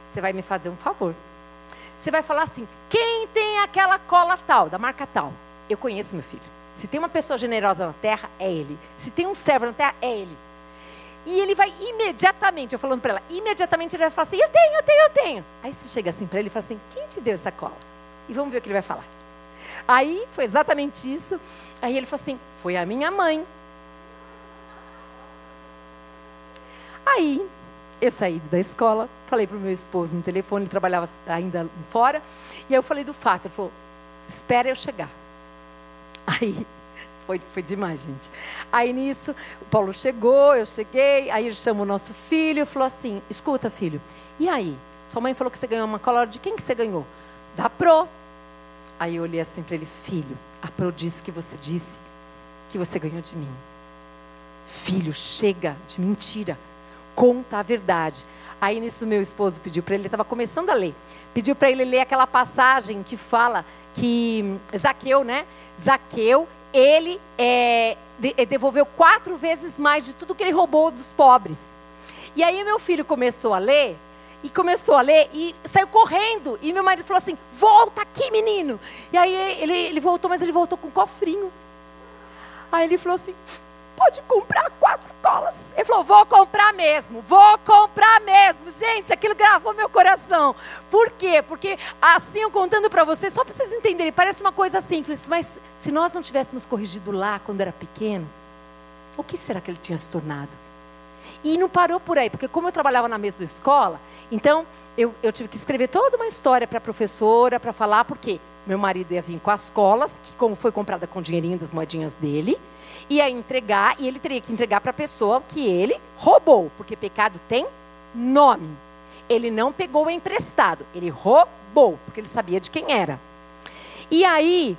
[SPEAKER 1] você vai me fazer um favor. Você vai falar assim, quem tem aquela cola tal, da marca tal? Eu conheço meu filho. Se tem uma pessoa generosa na terra, é ele. Se tem um servo na terra, é ele. E ele vai imediatamente, eu falando para ela, imediatamente ele vai falar assim: Eu tenho, eu tenho, eu tenho. Aí você chega assim para ele e fala assim: Quem te deu essa cola? E vamos ver o que ele vai falar. Aí foi exatamente isso. Aí ele falou assim: Foi a minha mãe. Aí eu saí da escola, falei para o meu esposo no telefone, ele trabalhava ainda fora, e aí eu falei do fato. Ele falou: Espera eu chegar. Aí foi, foi demais, gente. Aí nisso, o Paulo chegou, eu cheguei, aí ele chamou o nosso filho e falou assim: escuta, filho, e aí? Sua mãe falou que você ganhou uma cola, de quem que você ganhou? Da Pro. Aí eu olhei assim para ele, filho, a Pro disse que você disse que você ganhou de mim. Filho, chega de mentira. Conta a verdade. Aí nisso meu esposo pediu para ele, ele estava começando a ler. Pediu para ele ler aquela passagem que fala que Zaqueu, né? Zaqueu ele é, é, devolveu quatro vezes mais de tudo que ele roubou dos pobres. E aí meu filho começou a ler, e começou a ler, e saiu correndo. E meu marido falou assim: Volta aqui, menino. E aí ele, ele voltou, mas ele voltou com um cofrinho. Aí ele falou assim: pode comprar quatro colas. Ele falou: vou comprar mesmo, vou comprar mesmo. Gente, aquilo gravou meu coração. Por quê? Porque assim eu contando para vocês, só para vocês entenderem, parece uma coisa simples, mas se nós não tivéssemos corrigido lá quando era pequeno, o que será que ele tinha se tornado? E não parou por aí, porque como eu trabalhava na mesma escola, então eu, eu tive que escrever toda uma história para a professora, para falar, porque meu marido ia vir com as colas, que como foi comprada com o dinheirinho das moedinhas dele, ia entregar e ele teria que entregar para a pessoa que ele roubou, porque pecado tem nome. Ele não pegou emprestado, ele roubou, porque ele sabia de quem era. E aí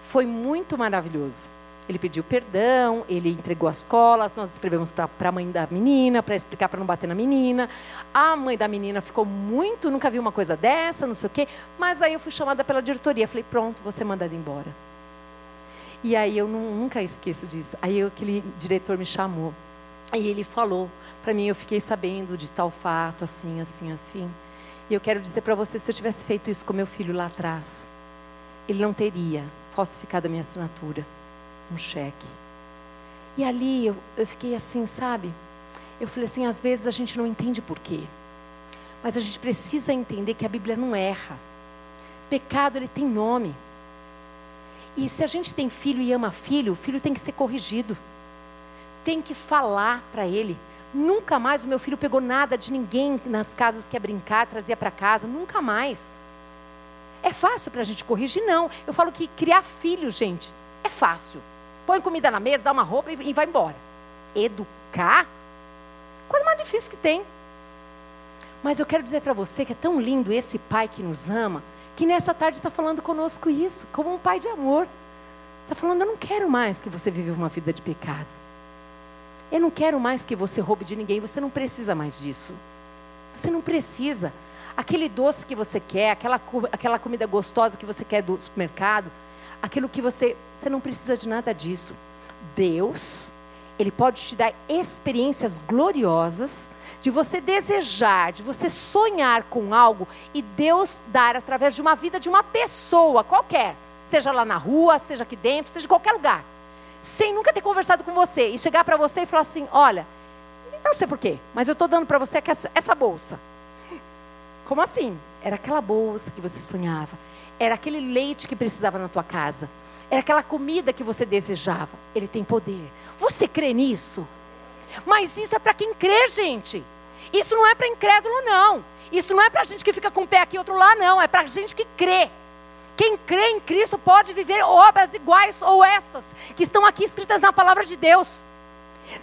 [SPEAKER 1] foi muito maravilhoso. Ele pediu perdão, ele entregou as colas, nós escrevemos para a mãe da menina, para explicar para não bater na menina. A mãe da menina ficou muito, nunca viu uma coisa dessa, não sei o quê. Mas aí eu fui chamada pela diretoria, falei, pronto, você mandado embora. E aí eu não, nunca esqueço disso. Aí aquele diretor me chamou. Aí ele falou para mim, eu fiquei sabendo de tal fato, assim, assim, assim. E eu quero dizer para você, se eu tivesse feito isso com meu filho lá atrás, ele não teria falsificado a minha assinatura um cheque. E ali eu, eu fiquei assim, sabe? Eu falei assim, às vezes a gente não entende por quê. Mas a gente precisa entender que a Bíblia não erra. Pecado ele tem nome. E se a gente tem filho e ama filho, o filho tem que ser corrigido. Tem que falar para ele. Nunca mais o meu filho pegou nada de ninguém nas casas que ia brincar, trazia para casa. Nunca mais. É fácil para a gente corrigir? Não. Eu falo que criar filho, gente, é fácil põe comida na mesa, dá uma roupa e, vai embora. Educar, coisa mais difícil que tem. Mas eu quero dizer para você que é tão lindo esse pai que nos ama, que nessa tarde está falando conosco isso, como um pai de amor. Está falando, eu não quero mais que você viva uma vida de pecado. Eu não quero mais que você roube de ninguém, você não precisa mais disso. Você não precisa. Aquele doce que você quer, aquela, aquela comida gostosa que você quer do supermercado, aquilo que você. Você não precisa de nada disso. Deus, Ele pode te dar experiências gloriosas de você desejar, de você sonhar com algo e Deus dar através de uma vida de uma pessoa qualquer, seja lá na rua, seja aqui dentro, seja em qualquer lugar, sem nunca ter conversado com você e chegar para você e falar assim: olha, não sei porquê, mas eu estou dando para você essa, essa bolsa. Como assim? Era aquela bolsa que você sonhava. Era aquele leite que precisava na tua casa. Era aquela comida que você desejava. Ele tem poder. Você crê nisso? Mas isso é para quem crê, gente. Isso não é para incrédulo, não. Isso não é para gente que fica com o pé aqui e outro lá, não. É para gente que crê. Quem crê em Cristo pode viver obras iguais ou essas que estão aqui escritas na palavra de Deus.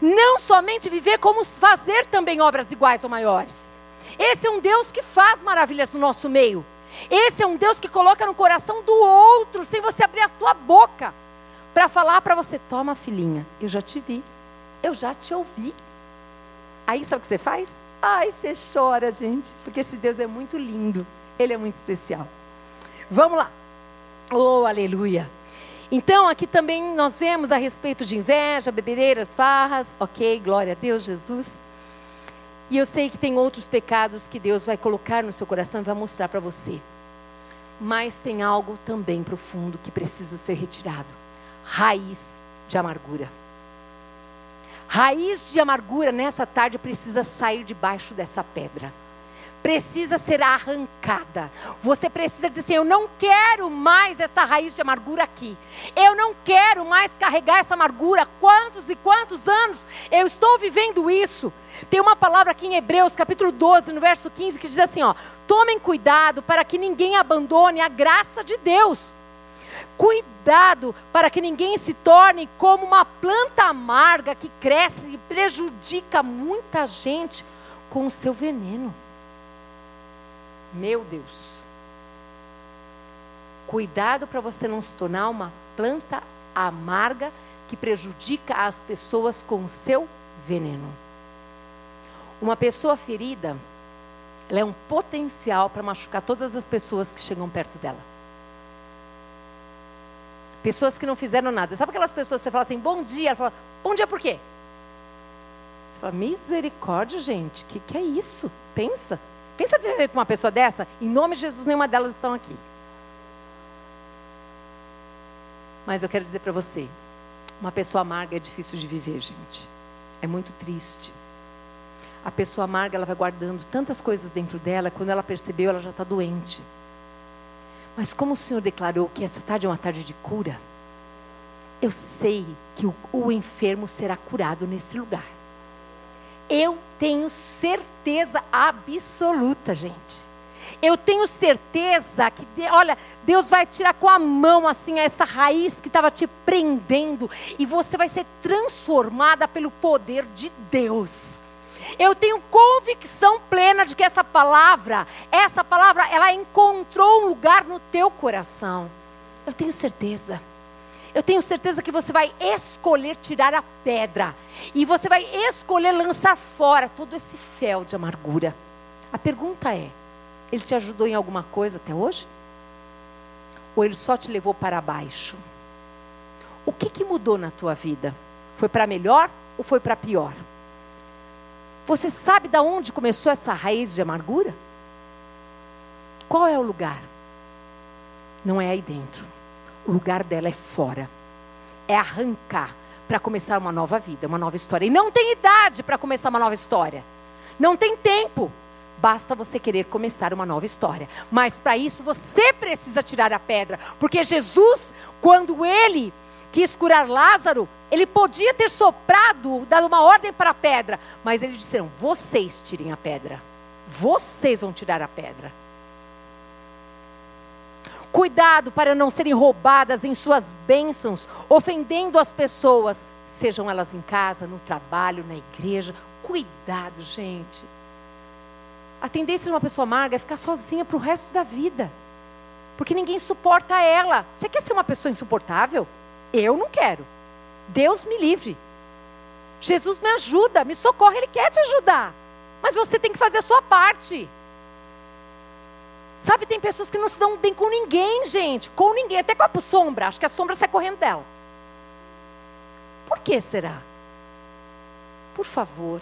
[SPEAKER 1] Não somente viver, como fazer também obras iguais ou maiores. Esse é um Deus que faz maravilhas no nosso meio. Esse é um Deus que coloca no coração do outro, sem você abrir a tua boca, para falar para você: toma, filhinha, eu já te vi, eu já te ouvi. Aí sabe o que você faz? Ai, você chora, gente, porque esse Deus é muito lindo, ele é muito especial. Vamos lá. Oh, aleluia. Então, aqui também nós vemos a respeito de inveja, bebedeiras, farras. Ok, glória a Deus, Jesus. E eu sei que tem outros pecados que Deus vai colocar no seu coração e vai mostrar para você. Mas tem algo também profundo que precisa ser retirado raiz de amargura. Raiz de amargura nessa tarde precisa sair debaixo dessa pedra precisa ser arrancada. Você precisa dizer assim: eu não quero mais essa raiz de amargura aqui. Eu não quero mais carregar essa amargura. Quantos e quantos anos eu estou vivendo isso? Tem uma palavra aqui em Hebreus, capítulo 12, no verso 15, que diz assim: ó, tomem cuidado para que ninguém abandone a graça de Deus. Cuidado para que ninguém se torne como uma planta amarga que cresce e prejudica muita gente com o seu veneno. Meu Deus. Cuidado para você não se tornar uma planta amarga que prejudica as pessoas com o seu veneno. Uma pessoa ferida, ela é um potencial para machucar todas as pessoas que chegam perto dela. Pessoas que não fizeram nada. Sabe aquelas pessoas que você fala assim, bom dia? Ela fala, bom dia por quê? Você fala, misericórdia, gente, o que, que é isso? Pensa. Pensa viver com uma pessoa dessa? Em nome de Jesus, nenhuma delas estão aqui. Mas eu quero dizer para você: uma pessoa amarga é difícil de viver, gente. É muito triste. A pessoa amarga, ela vai guardando tantas coisas dentro dela, quando ela percebeu, ela já está doente. Mas como o Senhor declarou que essa tarde é uma tarde de cura, eu sei que o, o enfermo será curado nesse lugar. Eu tenho certeza absoluta, gente. Eu tenho certeza que, olha, Deus vai tirar com a mão assim essa raiz que estava te prendendo e você vai ser transformada pelo poder de Deus. Eu tenho convicção plena de que essa palavra, essa palavra, ela encontrou um lugar no teu coração. Eu tenho certeza eu tenho certeza que você vai escolher tirar a pedra. E você vai escolher lançar fora todo esse fel de amargura. A pergunta é: ele te ajudou em alguma coisa até hoje? Ou ele só te levou para baixo? O que, que mudou na tua vida? Foi para melhor ou foi para pior? Você sabe de onde começou essa raiz de amargura? Qual é o lugar? Não é aí dentro. O lugar dela é fora. É arrancar para começar uma nova vida, uma nova história. E não tem idade para começar uma nova história. Não tem tempo. Basta você querer começar uma nova história. Mas para isso você precisa tirar a pedra. Porque Jesus, quando ele quis curar Lázaro, ele podia ter soprado, dado uma ordem para a pedra. Mas eles disseram: vocês tirem a pedra. Vocês vão tirar a pedra. Cuidado para não serem roubadas em suas bênçãos, ofendendo as pessoas, sejam elas em casa, no trabalho, na igreja. Cuidado, gente. A tendência de uma pessoa amarga é ficar sozinha para o resto da vida. Porque ninguém suporta ela. Você quer ser uma pessoa insuportável? Eu não quero. Deus me livre. Jesus me ajuda, me socorre, Ele quer te ajudar. Mas você tem que fazer a sua parte. Sabe, tem pessoas que não se dão bem com ninguém, gente. Com ninguém, até com a sombra. Acho que a sombra sai correndo dela. Por que será? Por favor.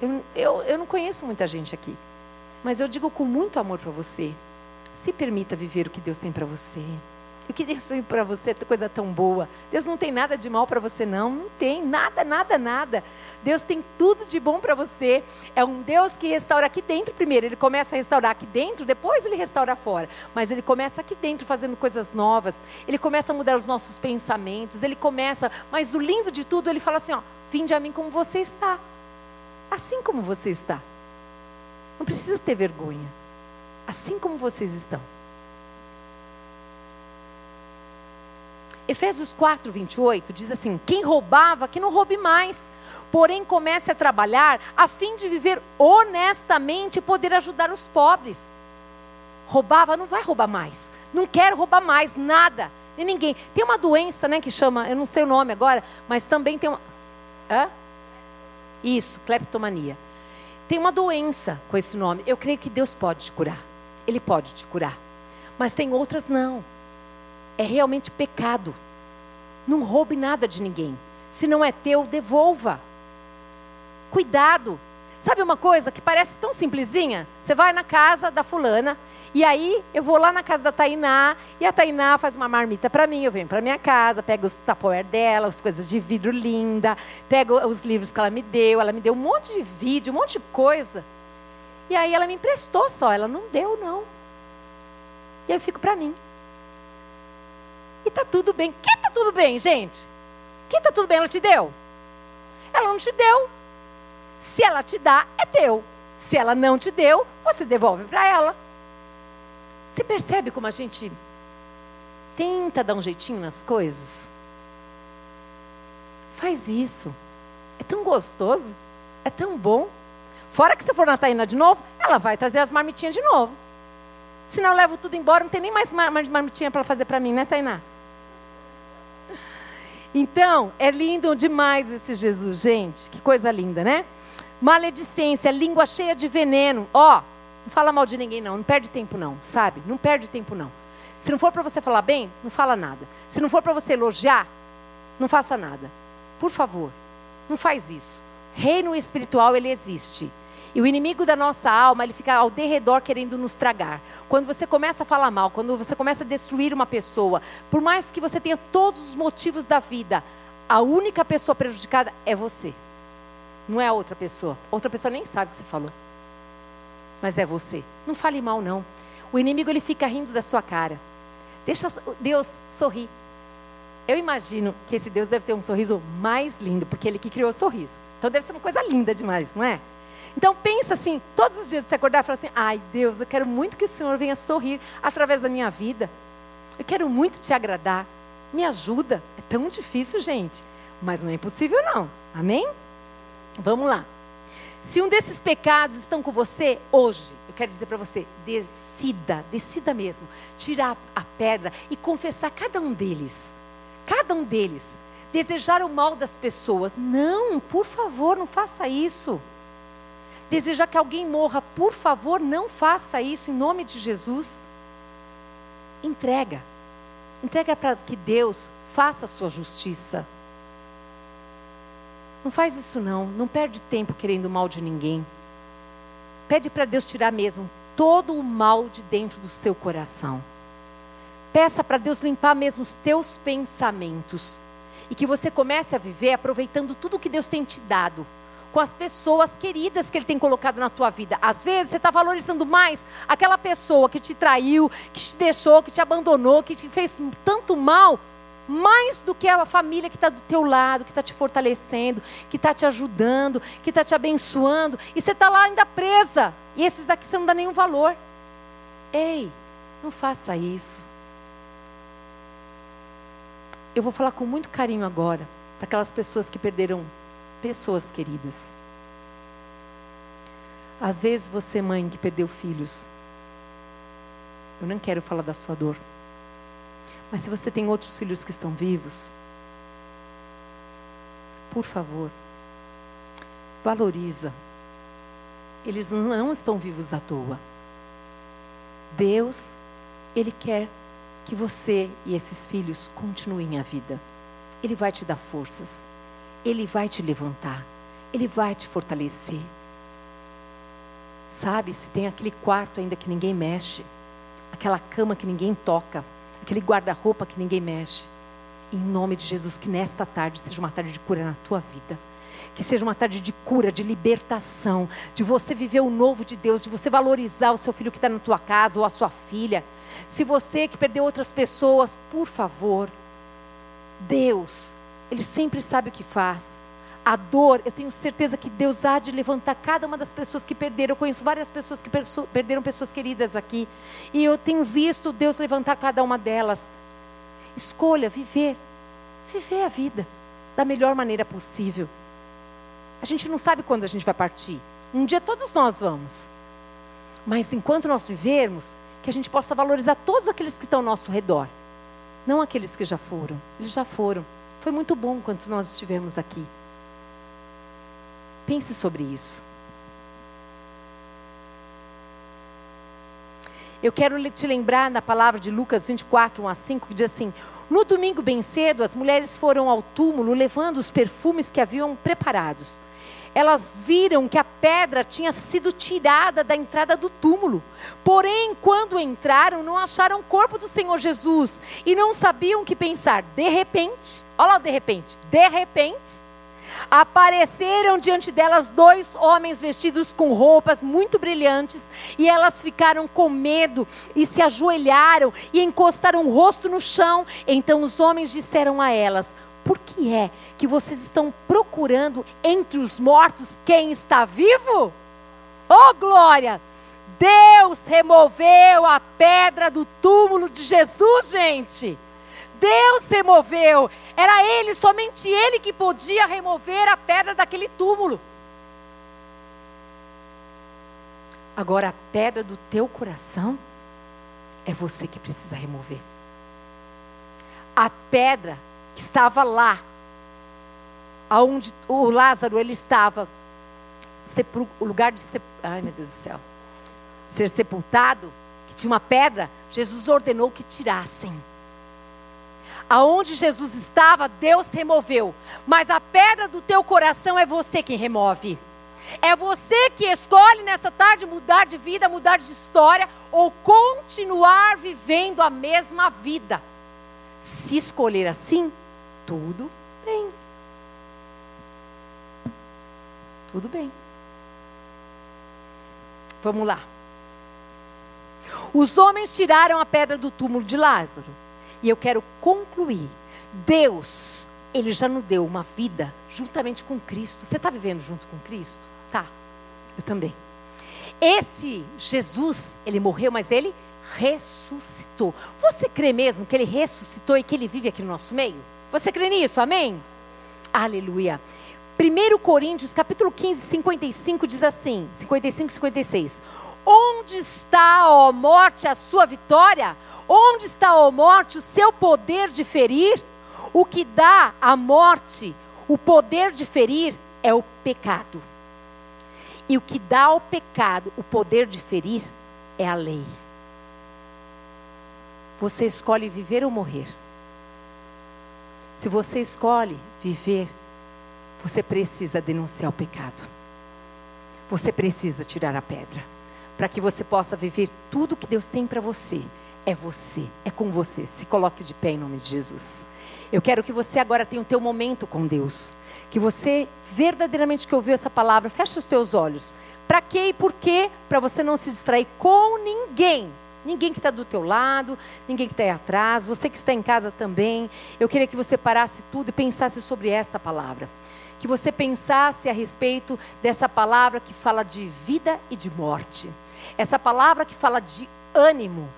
[SPEAKER 1] Eu, eu, eu não conheço muita gente aqui. Mas eu digo com muito amor para você. Se permita viver o que Deus tem para você. O que Deus tem para você coisa tão boa. Deus não tem nada de mal para você, não. Não tem nada, nada, nada. Deus tem tudo de bom para você. É um Deus que restaura aqui dentro primeiro. Ele começa a restaurar aqui dentro, depois ele restaura fora. Mas ele começa aqui dentro fazendo coisas novas. Ele começa a mudar os nossos pensamentos. Ele começa. Mas o lindo de tudo, ele fala assim: ó, vinde a mim como você está. Assim como você está. Não precisa ter vergonha. Assim como vocês estão. Efésios 4, 28 diz assim: Quem roubava, que não roube mais, porém comece a trabalhar a fim de viver honestamente e poder ajudar os pobres. Roubava, não vai roubar mais. Não quero roubar mais, nada. Nem ninguém. Tem uma doença, né, que chama, eu não sei o nome agora, mas também tem uma. Hã? Isso, cleptomania. Tem uma doença com esse nome. Eu creio que Deus pode te curar. Ele pode te curar. Mas tem outras não é realmente pecado. Não roube nada de ninguém. Se não é teu, devolva. Cuidado. Sabe uma coisa que parece tão simplesinha? Você vai na casa da fulana e aí eu vou lá na casa da Tainá e a Tainá faz uma marmita para mim, eu venho para minha casa, pego os tapoer dela, as coisas de vidro linda, pego os livros que ela me deu, ela me deu um monte de vídeo, um monte de coisa. E aí ela me emprestou só, ela não deu não. E aí eu fico para mim. E tá tudo bem. Que tá tudo bem, gente? Que tá tudo bem? Ela te deu? Ela não te deu. Se ela te dá, é teu. Se ela não te deu, você devolve para ela. Você percebe como a gente tenta dar um jeitinho nas coisas? Faz isso. É tão gostoso. É tão bom. Fora que se for na Taína de novo, ela vai trazer as marmitinhas de novo. Senão eu levo tudo embora, não tem nem mais marmitinha para fazer para mim, né, Tainá? Então, é lindo demais esse Jesus, gente. Que coisa linda, né? Maledicência, língua cheia de veneno. Ó, oh, não fala mal de ninguém, não. Não perde tempo, não, sabe? Não perde tempo, não. Se não for para você falar bem, não fala nada. Se não for para você elogiar, não faça nada. Por favor, não faz isso. Reino espiritual, ele existe. E o inimigo da nossa alma, ele fica ao derredor querendo nos tragar. Quando você começa a falar mal, quando você começa a destruir uma pessoa, por mais que você tenha todos os motivos da vida, a única pessoa prejudicada é você. Não é a outra pessoa. Outra pessoa nem sabe o que você falou. Mas é você. Não fale mal, não. O inimigo ele fica rindo da sua cara. Deixa Deus sorrir. Eu imagino que esse Deus deve ter um sorriso mais lindo, porque ele que criou o sorriso. Então deve ser uma coisa linda demais, não é? Então pensa assim, todos os dias você acordar e falar assim: "Ai, Deus, eu quero muito que o Senhor venha sorrir através da minha vida. Eu quero muito te agradar. Me ajuda". É tão difícil, gente, mas não é impossível não. Amém? Vamos lá. Se um desses pecados estão com você hoje, eu quero dizer para você, decida, decida mesmo, tirar a pedra e confessar cada um deles. Cada um deles. Desejar o mal das pessoas. Não, por favor, não faça isso desejar que alguém morra, por favor, não faça isso em nome de Jesus. Entrega. Entrega para que Deus faça a sua justiça. Não faz isso não, não perde tempo querendo o mal de ninguém. Pede para Deus tirar mesmo todo o mal de dentro do seu coração. Peça para Deus limpar mesmo os teus pensamentos. E que você comece a viver aproveitando tudo que Deus tem te dado com as pessoas queridas que Ele tem colocado na tua vida. Às vezes você está valorizando mais aquela pessoa que te traiu, que te deixou, que te abandonou, que te fez tanto mal, mais do que a família que está do teu lado, que está te fortalecendo, que está te ajudando, que está te abençoando. E você está lá ainda presa. E esses daqui você não dá nenhum valor. Ei, não faça isso. Eu vou falar com muito carinho agora para aquelas pessoas que perderam pessoas queridas. Às vezes você, mãe, que perdeu filhos, eu não quero falar da sua dor. Mas se você tem outros filhos que estão vivos, por favor, valoriza. Eles não estão vivos à toa. Deus, Ele quer que você e esses filhos continuem a vida. Ele vai te dar forças. Ele vai te levantar, Ele vai te fortalecer. Sabe, se tem aquele quarto ainda que ninguém mexe, aquela cama que ninguém toca, aquele guarda-roupa que ninguém mexe. Em nome de Jesus, que nesta tarde seja uma tarde de cura na tua vida. Que seja uma tarde de cura, de libertação, de você viver o novo de Deus, de você valorizar o seu filho que está na tua casa ou a sua filha. Se você que perdeu outras pessoas, por favor, Deus, Ele sempre sabe o que faz. A dor, eu tenho certeza que Deus há de levantar cada uma das pessoas que perderam. Eu conheço várias pessoas que perderam pessoas queridas aqui. E eu tenho visto Deus levantar cada uma delas. Escolha viver, viver a vida da melhor maneira possível. A gente não sabe quando a gente vai partir. Um dia todos nós vamos. Mas enquanto nós vivermos, que a gente possa valorizar todos aqueles que estão ao nosso redor. Não aqueles que já foram. Eles já foram. Foi muito bom enquanto nós estivemos aqui. Pense sobre isso. Eu quero te lembrar na palavra de Lucas 24, 1 a 5, que diz assim: No domingo bem cedo, as mulheres foram ao túmulo levando os perfumes que haviam preparados. Elas viram que a pedra tinha sido tirada da entrada do túmulo. Porém, quando entraram, não acharam o corpo do Senhor Jesus e não sabiam o que pensar. De repente, olha lá, de repente, de repente, Apareceram diante delas dois homens vestidos com roupas muito brilhantes, e elas ficaram com medo e se ajoelharam e encostaram o rosto no chão. Então os homens disseram a elas: Por que é que vocês estão procurando entre os mortos quem está vivo? Oh glória! Deus removeu a pedra do túmulo de Jesus, gente. Deus removeu. Era Ele, somente Ele que podia remover a pedra daquele túmulo. Agora, a pedra do teu coração é você que precisa remover. A pedra que estava lá, aonde o Lázaro ele estava, o lugar de ser, ai meu Deus do céu, ser sepultado, que tinha uma pedra, Jesus ordenou que tirassem aonde Jesus estava, Deus removeu. Mas a pedra do teu coração é você quem remove. É você que escolhe nessa tarde mudar de vida, mudar de história ou continuar vivendo a mesma vida. Se escolher assim, tudo bem. Tudo bem. Vamos lá. Os homens tiraram a pedra do túmulo de Lázaro. E eu quero concluir. Deus, Ele já nos deu uma vida juntamente com Cristo. Você está vivendo junto com Cristo? Tá. Eu também. Esse Jesus, ele morreu, mas ele ressuscitou. Você crê mesmo que ele ressuscitou e que ele vive aqui no nosso meio? Você crê nisso? Amém? Aleluia. 1 Coríntios, capítulo 15, 55 diz assim: 55 e 56. Onde está, ó morte, a sua vitória? Onde está, ó morte, o seu poder de ferir? O que dá à morte o poder de ferir é o pecado. E o que dá ao pecado o poder de ferir é a lei. Você escolhe viver ou morrer. Se você escolhe viver, você precisa denunciar o pecado. Você precisa tirar a pedra para que você possa viver tudo que Deus tem para você. É você, é com você. Se coloque de pé em nome de Jesus. Eu quero que você agora tenha o teu momento com Deus. Que você verdadeiramente que ouviu essa palavra, feche os teus olhos. Para quê e por quê? Para você não se distrair com ninguém. Ninguém que está do teu lado, ninguém que está aí atrás, você que está em casa também. Eu queria que você parasse tudo e pensasse sobre esta palavra. Que você pensasse a respeito dessa palavra que fala de vida e de morte. Essa palavra que fala de ânimo.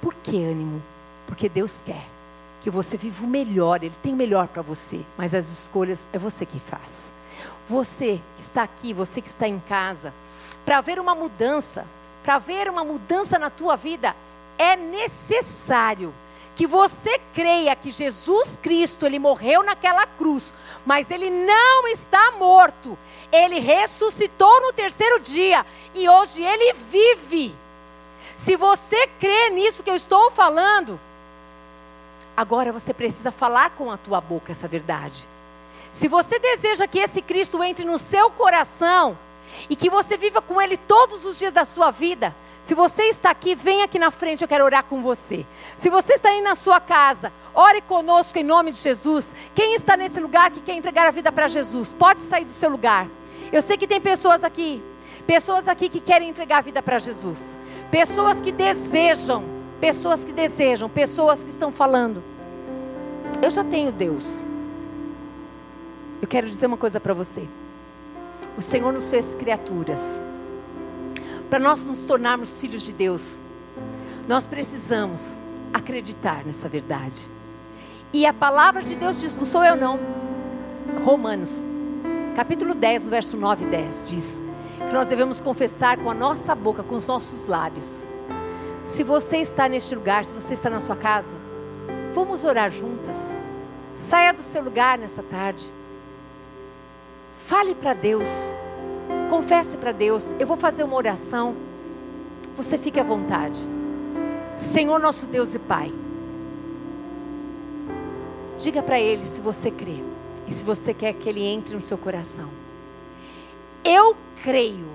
[SPEAKER 1] Por que ânimo? Porque Deus quer que você viva o melhor, Ele tem o melhor para você, mas as escolhas é você que faz. Você que está aqui, você que está em casa, para ver uma mudança, para ver uma mudança na tua vida, é necessário que você creia que Jesus Cristo, ele morreu naquela cruz, mas ele não está morto. Ele ressuscitou no terceiro dia e hoje ele vive. Se você crê nisso que eu estou falando, agora você precisa falar com a tua boca essa verdade. Se você deseja que esse Cristo entre no seu coração e que você viva com ele todos os dias da sua vida, Se você está aqui, vem aqui na frente, eu quero orar com você. Se você está aí na sua casa, ore conosco em nome de Jesus. Quem está nesse lugar que quer entregar a vida para Jesus, pode sair do seu lugar. Eu sei que tem pessoas aqui, pessoas aqui que querem entregar a vida para Jesus. Pessoas que desejam, pessoas que desejam, pessoas que estão falando. Eu já tenho Deus. Eu quero dizer uma coisa para você. O Senhor nos fez criaturas para nós nos tornarmos filhos de Deus, nós precisamos acreditar nessa verdade. E a palavra de Deus diz, não sou eu não. Romanos, capítulo 10, verso 9 e 10 diz que nós devemos confessar com a nossa boca, com os nossos lábios. Se você está neste lugar, se você está na sua casa, vamos orar juntas. Saia do seu lugar nessa tarde. Fale para Deus. Confesse para Deus. Eu vou fazer uma oração. Você fique à vontade. Senhor nosso Deus e Pai. Diga para Ele se você crê. E se você quer que Ele entre no seu coração. Eu creio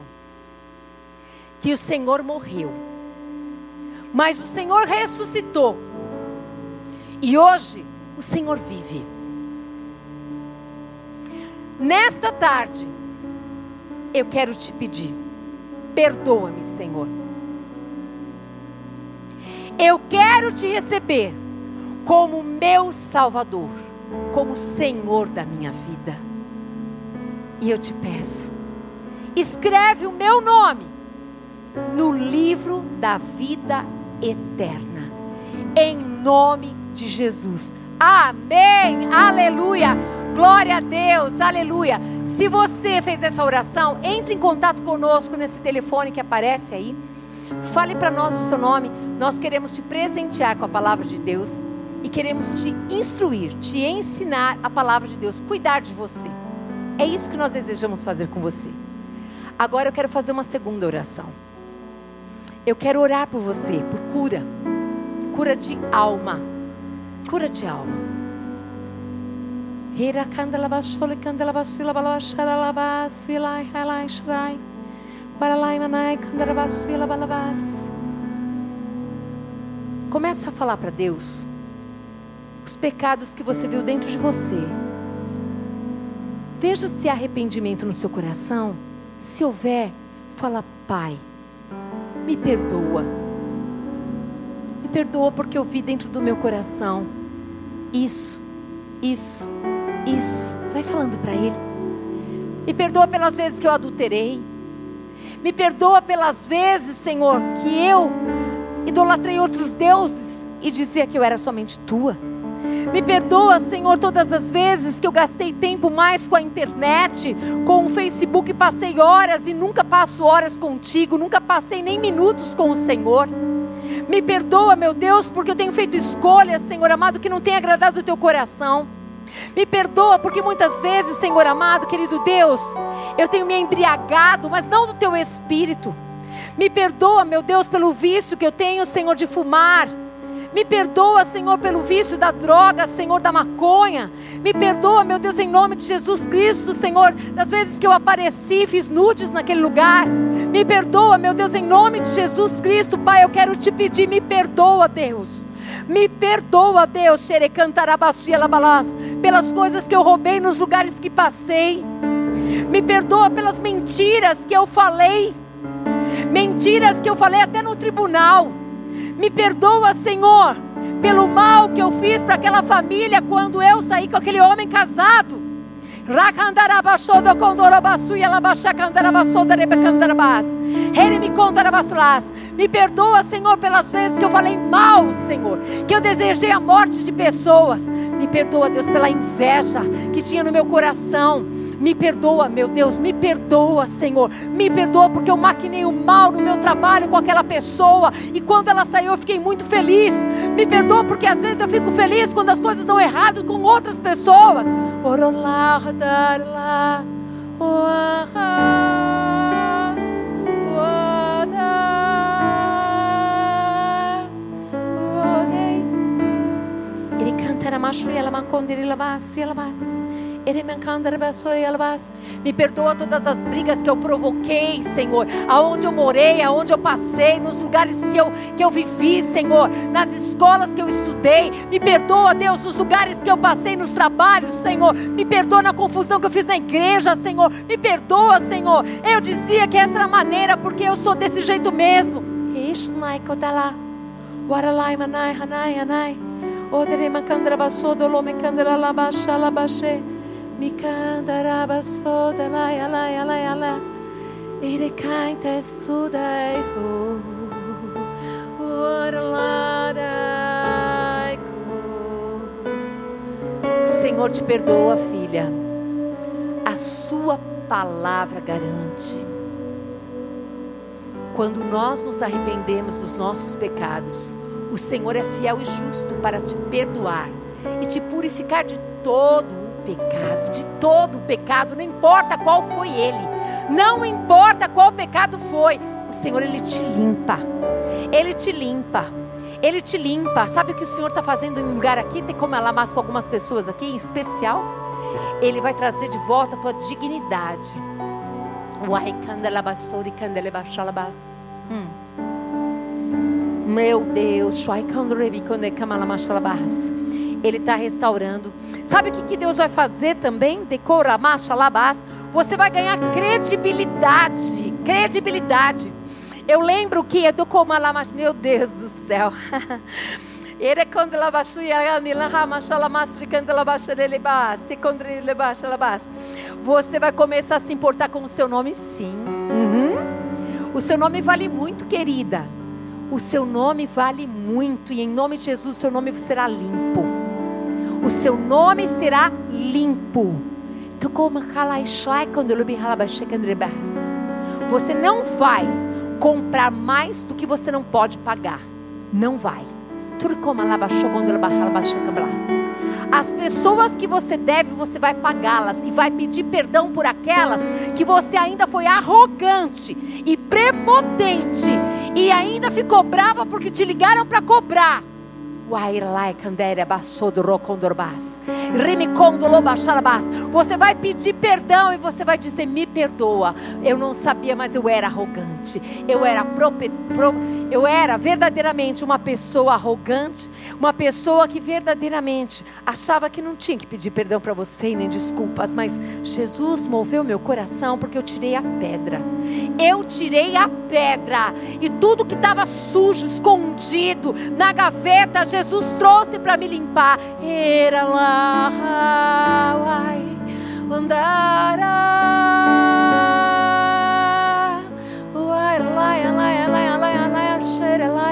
[SPEAKER 1] que o Senhor morreu. Mas o Senhor ressuscitou. E hoje o Senhor vive. Nesta tarde, eu quero te pedir: perdoa-me, Senhor. Eu quero te receber como meu Salvador, como Senhor da minha vida. E eu te peço, escreve o meu nome no livro da vida eterna, em nome de Jesus. Amém, aleluia. Glória a Deus, aleluia. Se você fez essa oração, entre em contato conosco nesse telefone que aparece aí. Fale para nós o seu nome. Nós queremos te presentear com a palavra de Deus e queremos te instruir, te ensinar a palavra de Deus, cuidar de você. É isso que nós desejamos fazer com você. Agora eu quero fazer uma segunda oração. Eu quero orar por você, por cura, cura de alma, cura de alma. Começa a falar para Deus os pecados que você viu dentro de você. Veja se há arrependimento no seu coração. Se houver, fala, Pai, me perdoa. Me perdoa porque eu vi dentro do meu coração isso, isso, isso. Vai falando para Ele. Me perdoa pelas vezes que eu adulterei. Me perdoa pelas vezes, Senhor, que eu idolatrei outros deuses e dizia que eu era somente tua. Me perdoa, Senhor, todas as vezes que eu gastei tempo mais com a internet, com o Facebook, passei horas e nunca passo horas contigo, nunca passei nem minutos com o Senhor. Me perdoa, meu Deus, porque eu tenho feito escolhas, Senhor amado, que não tem agradado o teu coração. Me perdoa porque muitas vezes, Senhor amado, querido Deus, eu tenho me embriagado, mas não do teu espírito. Me perdoa, meu Deus, pelo vício que eu tenho, Senhor, de fumar. Me perdoa, Senhor, pelo vício da droga, Senhor, da maconha. Me perdoa, meu Deus, em nome de Jesus Cristo, Senhor, das vezes que eu apareci, fiz nudes naquele lugar. Me perdoa, meu Deus, em nome de Jesus Cristo, Pai, eu quero te pedir, me perdoa, Deus. Me perdoa, Deus, pelas coisas que eu roubei nos lugares que passei. Me perdoa pelas mentiras que eu falei. Mentiras que eu falei até no tribunal. Me perdoa, Senhor, pelo mal que eu fiz para aquela família quando eu saí com aquele homem casado. Me perdoa, Senhor, pelas vezes que eu falei mal, Senhor, que eu desejei a morte de pessoas. Me perdoa, Deus, pela inveja que tinha no meu coração. Me perdoa, meu Deus, me perdoa, Senhor. Me perdoa porque eu maquinei o mal no meu trabalho com aquela pessoa e quando ela saiu eu fiquei muito feliz. Me perdoa porque às vezes eu fico feliz quando as coisas dão errado com outras pessoas. Ele canta na machu e ela maconde ele lavas ela Me perdoa todas as brigas que eu provoquei, Senhor. Aonde eu morei, aonde eu passei, nos lugares que eu, que eu vivi, Senhor. Nas escolas que eu estudei. Me perdoa, Deus, nos lugares que eu passei, nos trabalhos, Senhor. Me perdoa na confusão que eu fiz na igreja, Senhor. Me perdoa, Senhor. Eu dizia que essa era a maneira, porque eu sou desse jeito mesmo. Waralai manai hanai hanai. Odere la basha la bashe. Mikandra basoda la ya la ya la ya la. Ere kaita sudai ho. O Senhor te perdoa, filha. A sua palavra garante. Quando nós nos arrependemos dos nossos pecados, o Senhor é fiel e justo para te perdoar e te purificar de todo o pecado, de todo o pecado, não importa qual foi ele, não importa qual pecado foi, o Senhor ele te limpa, ele te limpa. Ele te limpa. Sabe o que o Senhor está fazendo em um lugar aqui? Tem como ela mais com algumas pessoas aqui, em especial. Ele vai trazer de volta a tua dignidade. Hum. Meu Deus, Ele está restaurando. Sabe o que, que Deus vai fazer também? Decora, labas. Você vai ganhar credibilidade. Credibilidade. Eu lembro que eu tô mas meu Deus do céu. Você vai começar a se importar com o seu nome, sim. Uhum. O seu nome vale muito, querida. O seu nome vale muito e em nome de Jesus o seu nome será limpo. O seu nome será limpo. Você não vai comprar mais do que você não pode pagar. Não vai. As pessoas que você deve, você vai pagá-las e vai pedir perdão por aquelas que você ainda foi arrogante e prepotente e ainda ficou brava porque te ligaram para cobrar. Você vai pedir perdão e você vai dizer: Me perdoa. Eu não sabia, mas eu era arrogante. Eu era, pro, pro, eu era verdadeiramente uma pessoa arrogante. Uma pessoa que verdadeiramente achava que não tinha que pedir perdão para você e nem desculpas. Mas Jesus moveu meu coração porque eu tirei a pedra. Eu tirei a pedra. E tudo que estava sujo, escondido na gaveta, Jesus Jesus trouxe para me limpar. Era lá, vai, andara.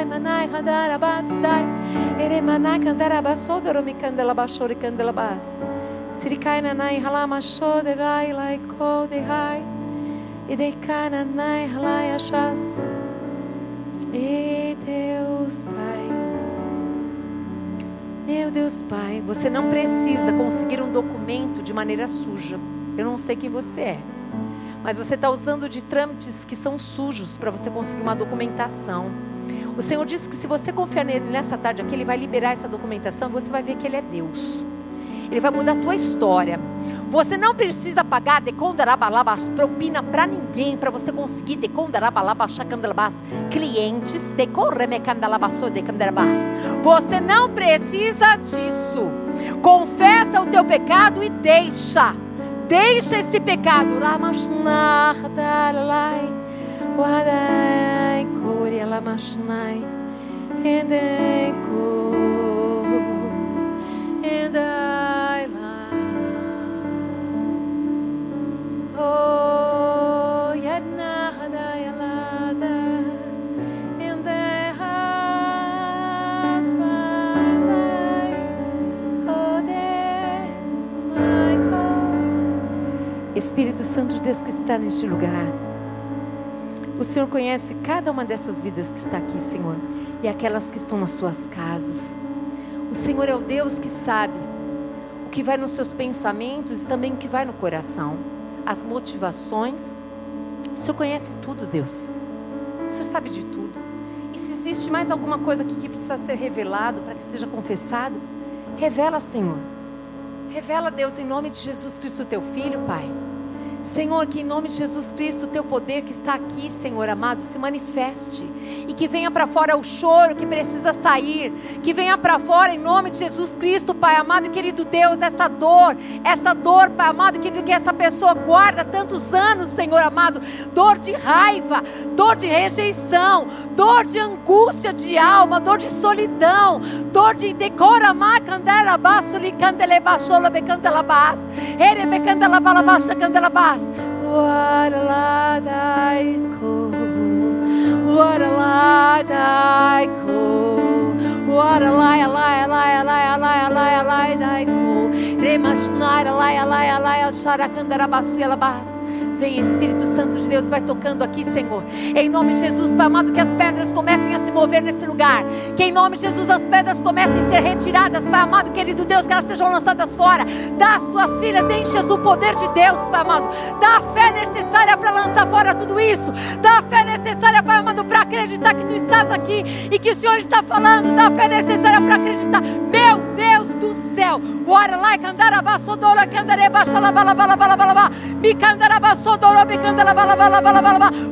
[SPEAKER 1] manai hadara basdai. Ere manai kandara basodoro mi kandela bashori kandela bas. Sirikai nanai halama shoderai lai ko de e de kana nai halai e Deus Pai meu Deus, Pai, você não precisa conseguir um documento de maneira suja. Eu não sei quem você é, mas você está usando de trâmites que são sujos para você conseguir uma documentação. O Senhor disse que se você confiar nele nessa tarde aqui, Ele vai liberar essa documentação, você vai ver que Ele é Deus. Ele vai mudar a tua história. Você não precisa pagar decondarabalabas propina para ninguém para você conseguir decondarabalabas chacandalabas clientes decorremecandalabasso decandarabas. Você não precisa disso. Confessa o teu pecado e deixa. Deixa esse pecado. Ramashnardalai. Wadai Espírito Santo de Deus que está neste lugar. O Senhor conhece cada uma dessas vidas que está aqui, Senhor, e aquelas que estão nas suas casas. O Senhor é o Deus que sabe o que vai nos seus pensamentos e também o que vai no coração, as motivações. O Senhor conhece tudo, Deus. O Senhor sabe de tudo. E se existe mais alguma coisa aqui que precisa ser revelado para que seja confessado, revela, Senhor. Revela, Deus, em nome de Jesus Cristo, teu filho, Pai. Senhor, que em nome de Jesus Cristo, teu poder que está aqui, Senhor amado, se manifeste e que venha para fora o choro que precisa sair, que venha para fora em nome de Jesus Cristo, Pai amado e querido Deus, essa dor, essa dor, Pai amado, que, que essa pessoa guarda tantos anos, Senhor amado, dor de raiva, dor de rejeição, dor de angústia de alma, dor de solidão, dor de decoramá, candela baixo, licandele baixola, becantela bas, ere becantela balabaixa, candela bas. What a a light I What a lie, a lie, a lie, a lie, a lie, a lie, a lie, I call. Remashnara, a lie, a lie, a lie, a. Vem, Espírito Santo de Deus, vai tocando aqui, Senhor. Em nome de Jesus, Pai amado, que as pedras comecem a se mover nesse lugar. Que em nome de Jesus as pedras comecem a ser retiradas, Pai amado, querido Deus, que elas sejam lançadas fora. Dá as tuas filhas, enche-as do poder de Deus, Pai amado. Dá a fé necessária para lançar fora tudo isso. Dá a fé necessária, Pai amado, para acreditar que tu estás aqui e que o Senhor está falando. Dá a fé necessária para acreditar. Meu Deus do céu. Ora lá, candarabá, sodora, candareba, xalabalabalabalabala. Me candarabá,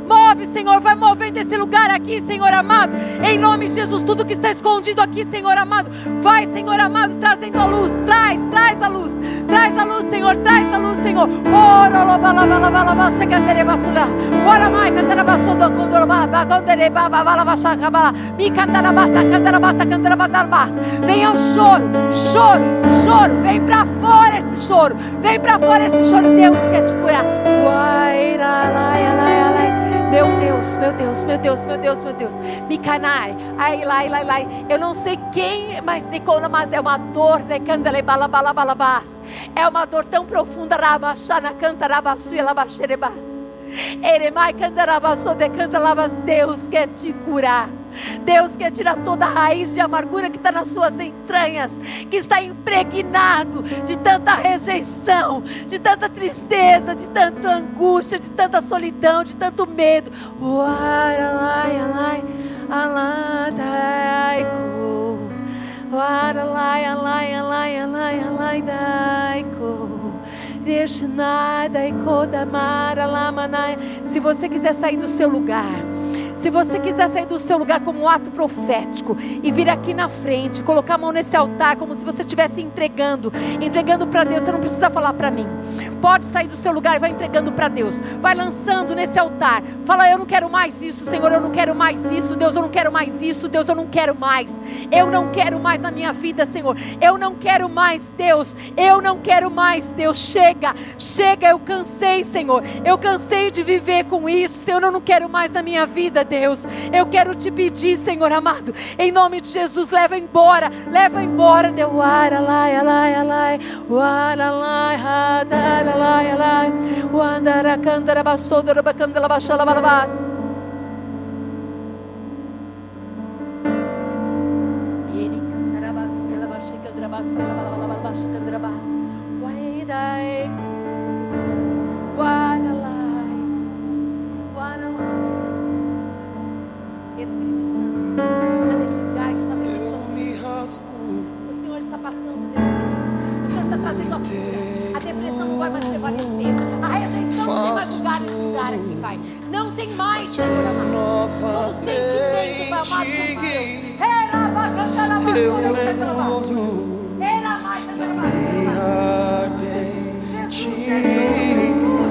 [SPEAKER 1] Move, Senhor, vai movendo esse lugar aqui, Senhor amado. Em nome de Jesus, tudo que está escondido aqui, Senhor amado, vai, Senhor amado, trazendo a luz. Traz, traz a luz. Traz a luz, Senhor, traz a luz, Senhor. Ora, lobalabalabalaba, cheganderebasula. Ora, mai, cantarabasodo, condorobaba, gonderebaba, balabachacaba. Mi cantarabata, cantarabata, cantarabatalbas. Venha o choro, choro, choro. Vem para fora esse choro. Vem para fora esse choro. Deus quer te curar. Meu Deus, meu Deus, meu Deus, meu Deus, meu Deus. Micanai, ai, lai, lai, lai. Eu não sei quem, mas Nicona, mas é uma dor, né? Candele, balabalabas. É uma dor tão profunda, rabachana, canta, rabaçu, labaxerebas. Eremai, canta, rabaçu, de canta, labas. Deus quer te curar. Deus quer tirar toda a raiz de amargura que está nas suas entranhas, que está impregnado de tanta rejeição, de tanta tristeza, de tanta angústia, de tanta solidão, de tanto medo. Se você quiser sair do seu lugar, se você quiser sair do seu lugar como um ato profético e vir aqui na frente, colocar a mão nesse altar como se você estivesse entregando, entregando para Deus, você não precisa falar para mim. Pode sair do seu lugar e vai entregando para Deus. Vai lançando nesse altar. Fala, eu não quero mais isso, Senhor, eu não quero mais isso. Deus, eu não quero mais isso. Deus, eu não quero mais. Eu não quero mais na minha vida, Senhor. Eu não quero mais, Deus. Eu não quero mais, Deus. Chega, chega, eu cansei, Senhor. Eu cansei de viver com isso, Senhor. Eu não quero mais na minha vida, Deus. Eu quero te pedir, Senhor amado, em nome de Jesus, leva embora, leva embora, Deus. Aralai, alai, alai, aralai, hadalai, alai, wandara tem mais, Deus. Era bacana,
[SPEAKER 2] Eu mergulho
[SPEAKER 1] Jesus,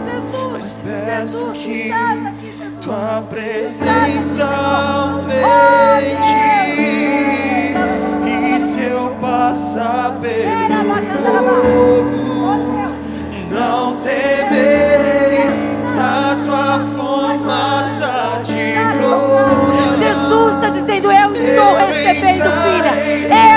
[SPEAKER 1] Jesus, estás aqui, Jesus.
[SPEAKER 2] tua presença aumente. E se eu passar pelo fogo, não temerei
[SPEAKER 1] Jesus está dizendo: Eu estou recebendo, filha.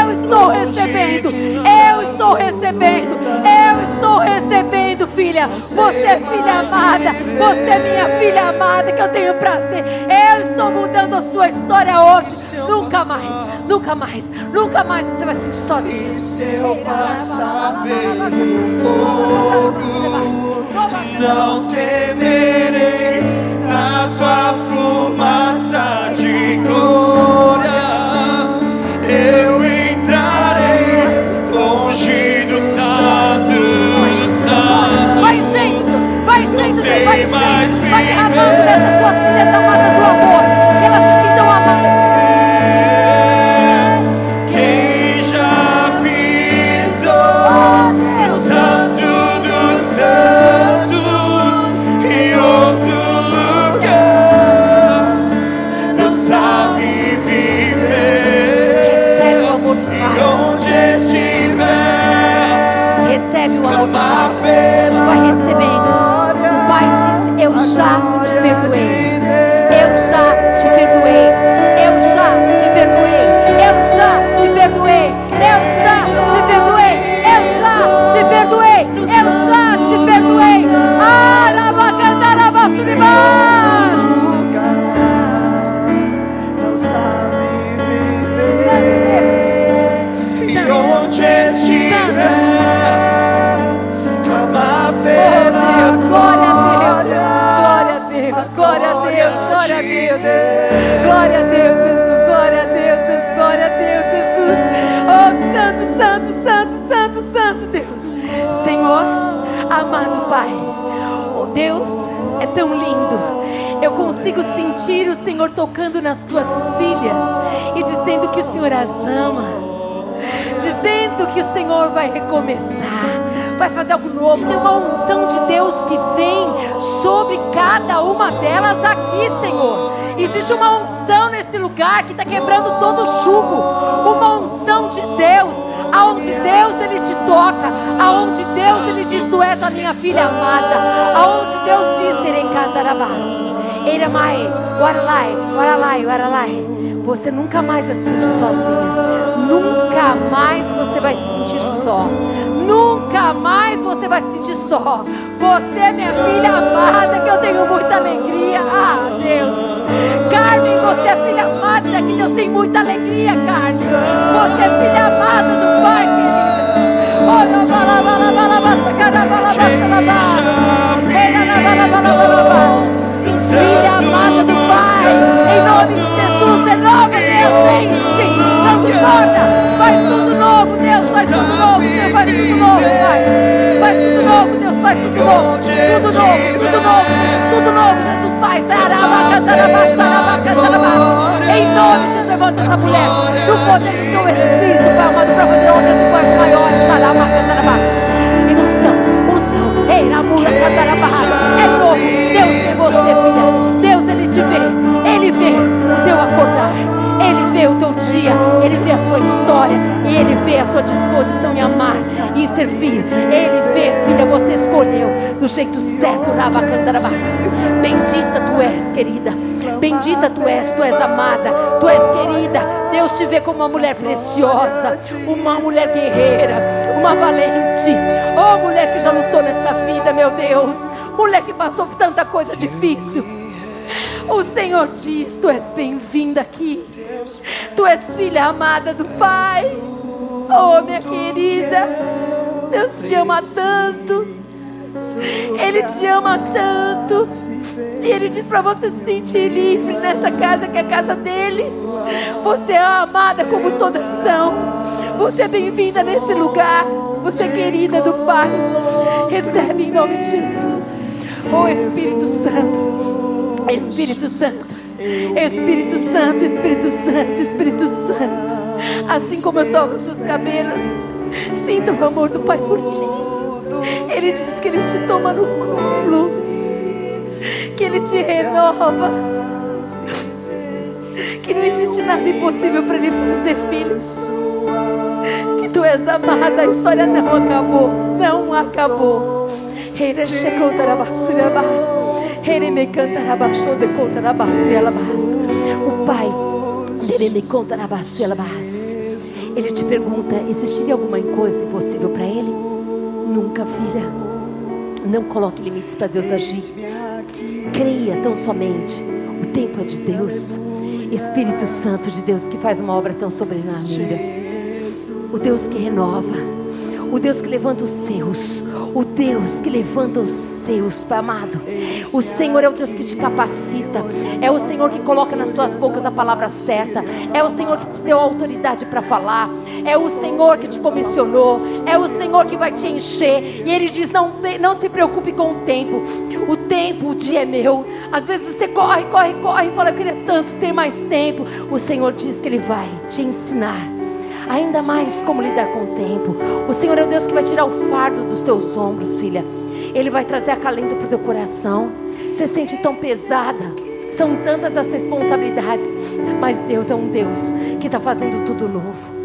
[SPEAKER 1] Eu estou recebendo. Eu estou recebendo. Eu estou recebendo, filha. Você é filha amada. Você é minha filha amada que eu tenho prazer. Eu estou mudando a sua história hoje. Nunca mais, nunca mais, nunca mais você vai se sentir sozinho.
[SPEAKER 2] E se eu passar pelo fogo, não temerei na tua fumaça de glória. Eu entrarei longe do santo, santo.
[SPEAKER 1] Vai, gente, vai, gente, vai, gente, vai amado Pai, oh Deus, é tão lindo. Eu consigo sentir o Senhor tocando nas tuas filhas e dizendo que o Senhor as ama dizendo que o Senhor vai recomeçar, vai fazer algo novo. Tem uma unção de Deus que vem sobre cada uma delas aqui, Senhor. Existe uma unção nesse lugar que está quebrando todo o jugo, uma unção de Deus. Aonde Deus ele te toca, aonde Deus ele tu és a minha filha amada, aonde Deus diz Erencandarabás, Eramai, Waralai, Waralai, Waralai. Você nunca mais vai se sentir sozinha. Nunca mais você vai se sentir só. Nunca mais você vai se sentir só. Você é minha filha amada, que eu tenho muita alegria. Ah, Deus. Carmen, você é filha amada, que Deus tem muita alegria, Carmen. Você é filha amada do Pai, Filha amada do Pai, em nome de Jesus, renova, Deus, enche, transforma, faz tudo novo, Deus, faz tudo novo, Deus, faz tudo novo, Pai. Faz tudo novo, Deus, faz tudo novo, tudo novo, tudo novo, Jesus, tudo novo, Jesus faz. Em nome de Jesus, levanta essa mulher, no poder do teu Espírito, Pai amado, para fazer obras e coisas maiores. E unção, unção, ei, namura, cantarabaça. É novo, Deus vê você, filha. Deus, Ele te vê, Ele vê o teu acordar. Dia, Ele vê a tua história Ele vê a sua disposição em amar e em servir. Ele vê, filha, você escolheu do jeito certo. Bendita tu és, querida. Bendita tu és, tu és amada, tu és querida. Deus te vê como uma mulher preciosa, uma mulher guerreira, uma valente. Oh, mulher que já lutou nessa vida, meu Deus. Mulher que passou tanta coisa difícil. O Senhor diz: Tu és bem-vinda aqui. Tu és filha amada do Pai. Oh, minha querida. Deus te ama tanto. Ele te ama tanto. E Ele diz para você se sentir livre nessa casa que é a casa dele. Você é amada como todas são. Você é bem-vinda nesse lugar. Você é querida do Pai. Recebe em nome de Jesus. Oh Espírito Santo. Espírito Santo. Espírito Santo, Espírito Santo, Espírito Santo. Assim como eu toco os seus cabelos, sinta o amor do Pai por ti. Ele diz que Ele te toma no colo, que Ele te renova, que não existe nada impossível para Ele fazer, filhos. Que tu és amada, a história não acabou, não acabou. Ele chegou para a ele de conta O pai, conta Ele te pergunta: existiria alguma coisa impossível para ele? Nunca, filha. Não coloque limites para Deus agir. Creia tão somente. O tempo é de Deus. Espírito Santo de Deus que faz uma obra tão sobrenatural. O Deus que renova. O Deus que levanta os seus. O Deus que levanta os seus, Pai amado. O Senhor é o Deus que te capacita. É o Senhor que coloca nas tuas bocas a palavra certa. É o Senhor que te deu autoridade para falar. É o Senhor que te comissionou. É o Senhor que vai te encher. E Ele diz: não, não se preocupe com o tempo. O tempo, o dia é meu. Às vezes você corre, corre, corre e fala: Eu queria tanto ter mais tempo. O Senhor diz que Ele vai te ensinar ainda mais como lidar com o tempo. O Senhor é o Deus que vai tirar o fardo dos teus ombros, filha. Ele vai trazer acalento para o teu coração. Você sente tão pesada. São tantas as responsabilidades. Mas Deus é um Deus que está fazendo tudo novo.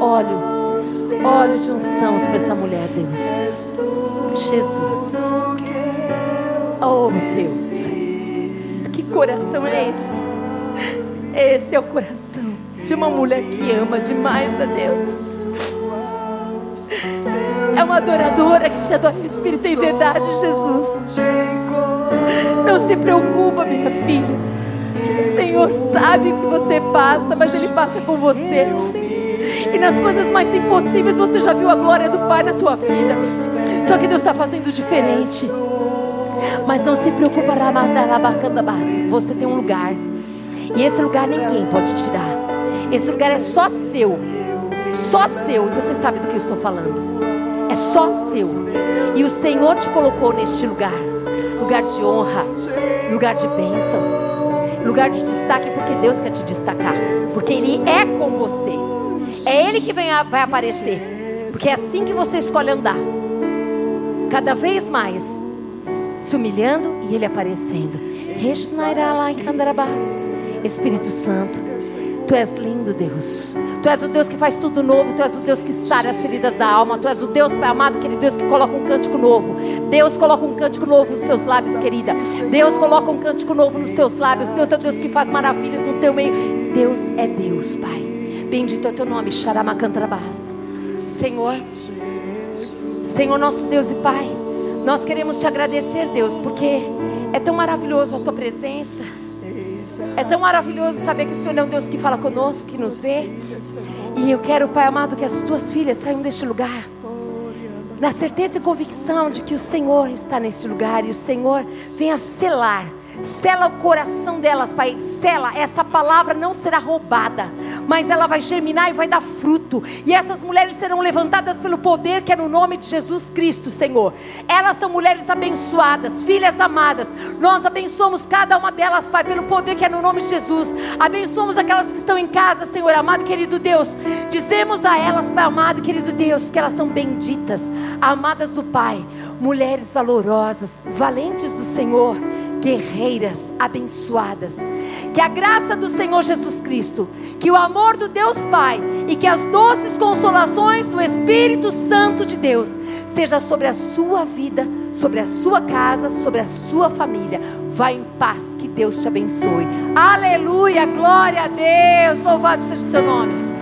[SPEAKER 1] Óleo. Óleo de unção para essa mulher, Deus. Jesus. Oh, Deus. Que coração é esse? Esse é o coração de uma mulher que ama demais a Deus. É uma adoradora que te adora em espírito e verdade, Jesus. Não se preocupa, minha filha. O Senhor sabe o que você passa, mas Ele passa com você. E nas coisas mais impossíveis você já viu a glória do Pai na tua vida. Só que Deus está fazendo diferente. Mas não se preocupa, você tem um lugar. E esse lugar ninguém pode tirar. Esse lugar é só seu. Só seu. E você sabe do que eu estou falando. É só seu. E o Senhor te colocou neste lugar lugar de honra, lugar de bênção, lugar de destaque, porque Deus quer te destacar. Porque Ele é com você. É Ele que vem, vai aparecer. Porque é assim que você escolhe andar. Cada vez mais se humilhando e Ele aparecendo. Espírito Santo, Tu és lindo, Deus. Tu és o Deus que faz tudo novo. Tu és o Deus que sara as feridas da alma. Tu és o Deus, Pai amado, aquele Deus que coloca um cântico novo. Deus coloca um cântico novo nos seus lábios, querida. Deus coloca um cântico novo nos teus lábios. Deus é o Deus que faz maravilhas no teu meio. Deus é Deus, Pai. Bendito é o teu nome, Xaramacantrabás. Senhor, Senhor nosso Deus e Pai, nós queremos te agradecer, Deus, porque é tão maravilhoso a tua presença. É tão maravilhoso saber que o Senhor é um Deus que fala conosco, que nos vê. E eu quero, Pai amado, que as tuas filhas saiam deste lugar. Na certeza e convicção de que o Senhor está neste lugar e o Senhor venha selar Sela o coração delas, Pai. Sela, essa palavra não será roubada, mas ela vai germinar e vai dar fruto. E essas mulheres serão levantadas pelo poder que é no nome de Jesus Cristo, Senhor. Elas são mulheres abençoadas, filhas amadas. Nós abençoamos cada uma delas, Pai, pelo poder que é no nome de Jesus. Abençoamos aquelas que estão em casa, Senhor, amado querido Deus. Dizemos a elas, Pai amado querido Deus, que elas são benditas, amadas do Pai, mulheres valorosas, valentes do Senhor guerreiras abençoadas. Que a graça do Senhor Jesus Cristo, que o amor do Deus Pai e que as doces consolações do Espírito Santo de Deus seja sobre a sua vida, sobre a sua casa, sobre a sua família. Vá em paz, que Deus te abençoe. Aleluia, glória a Deus. Louvado seja o teu nome.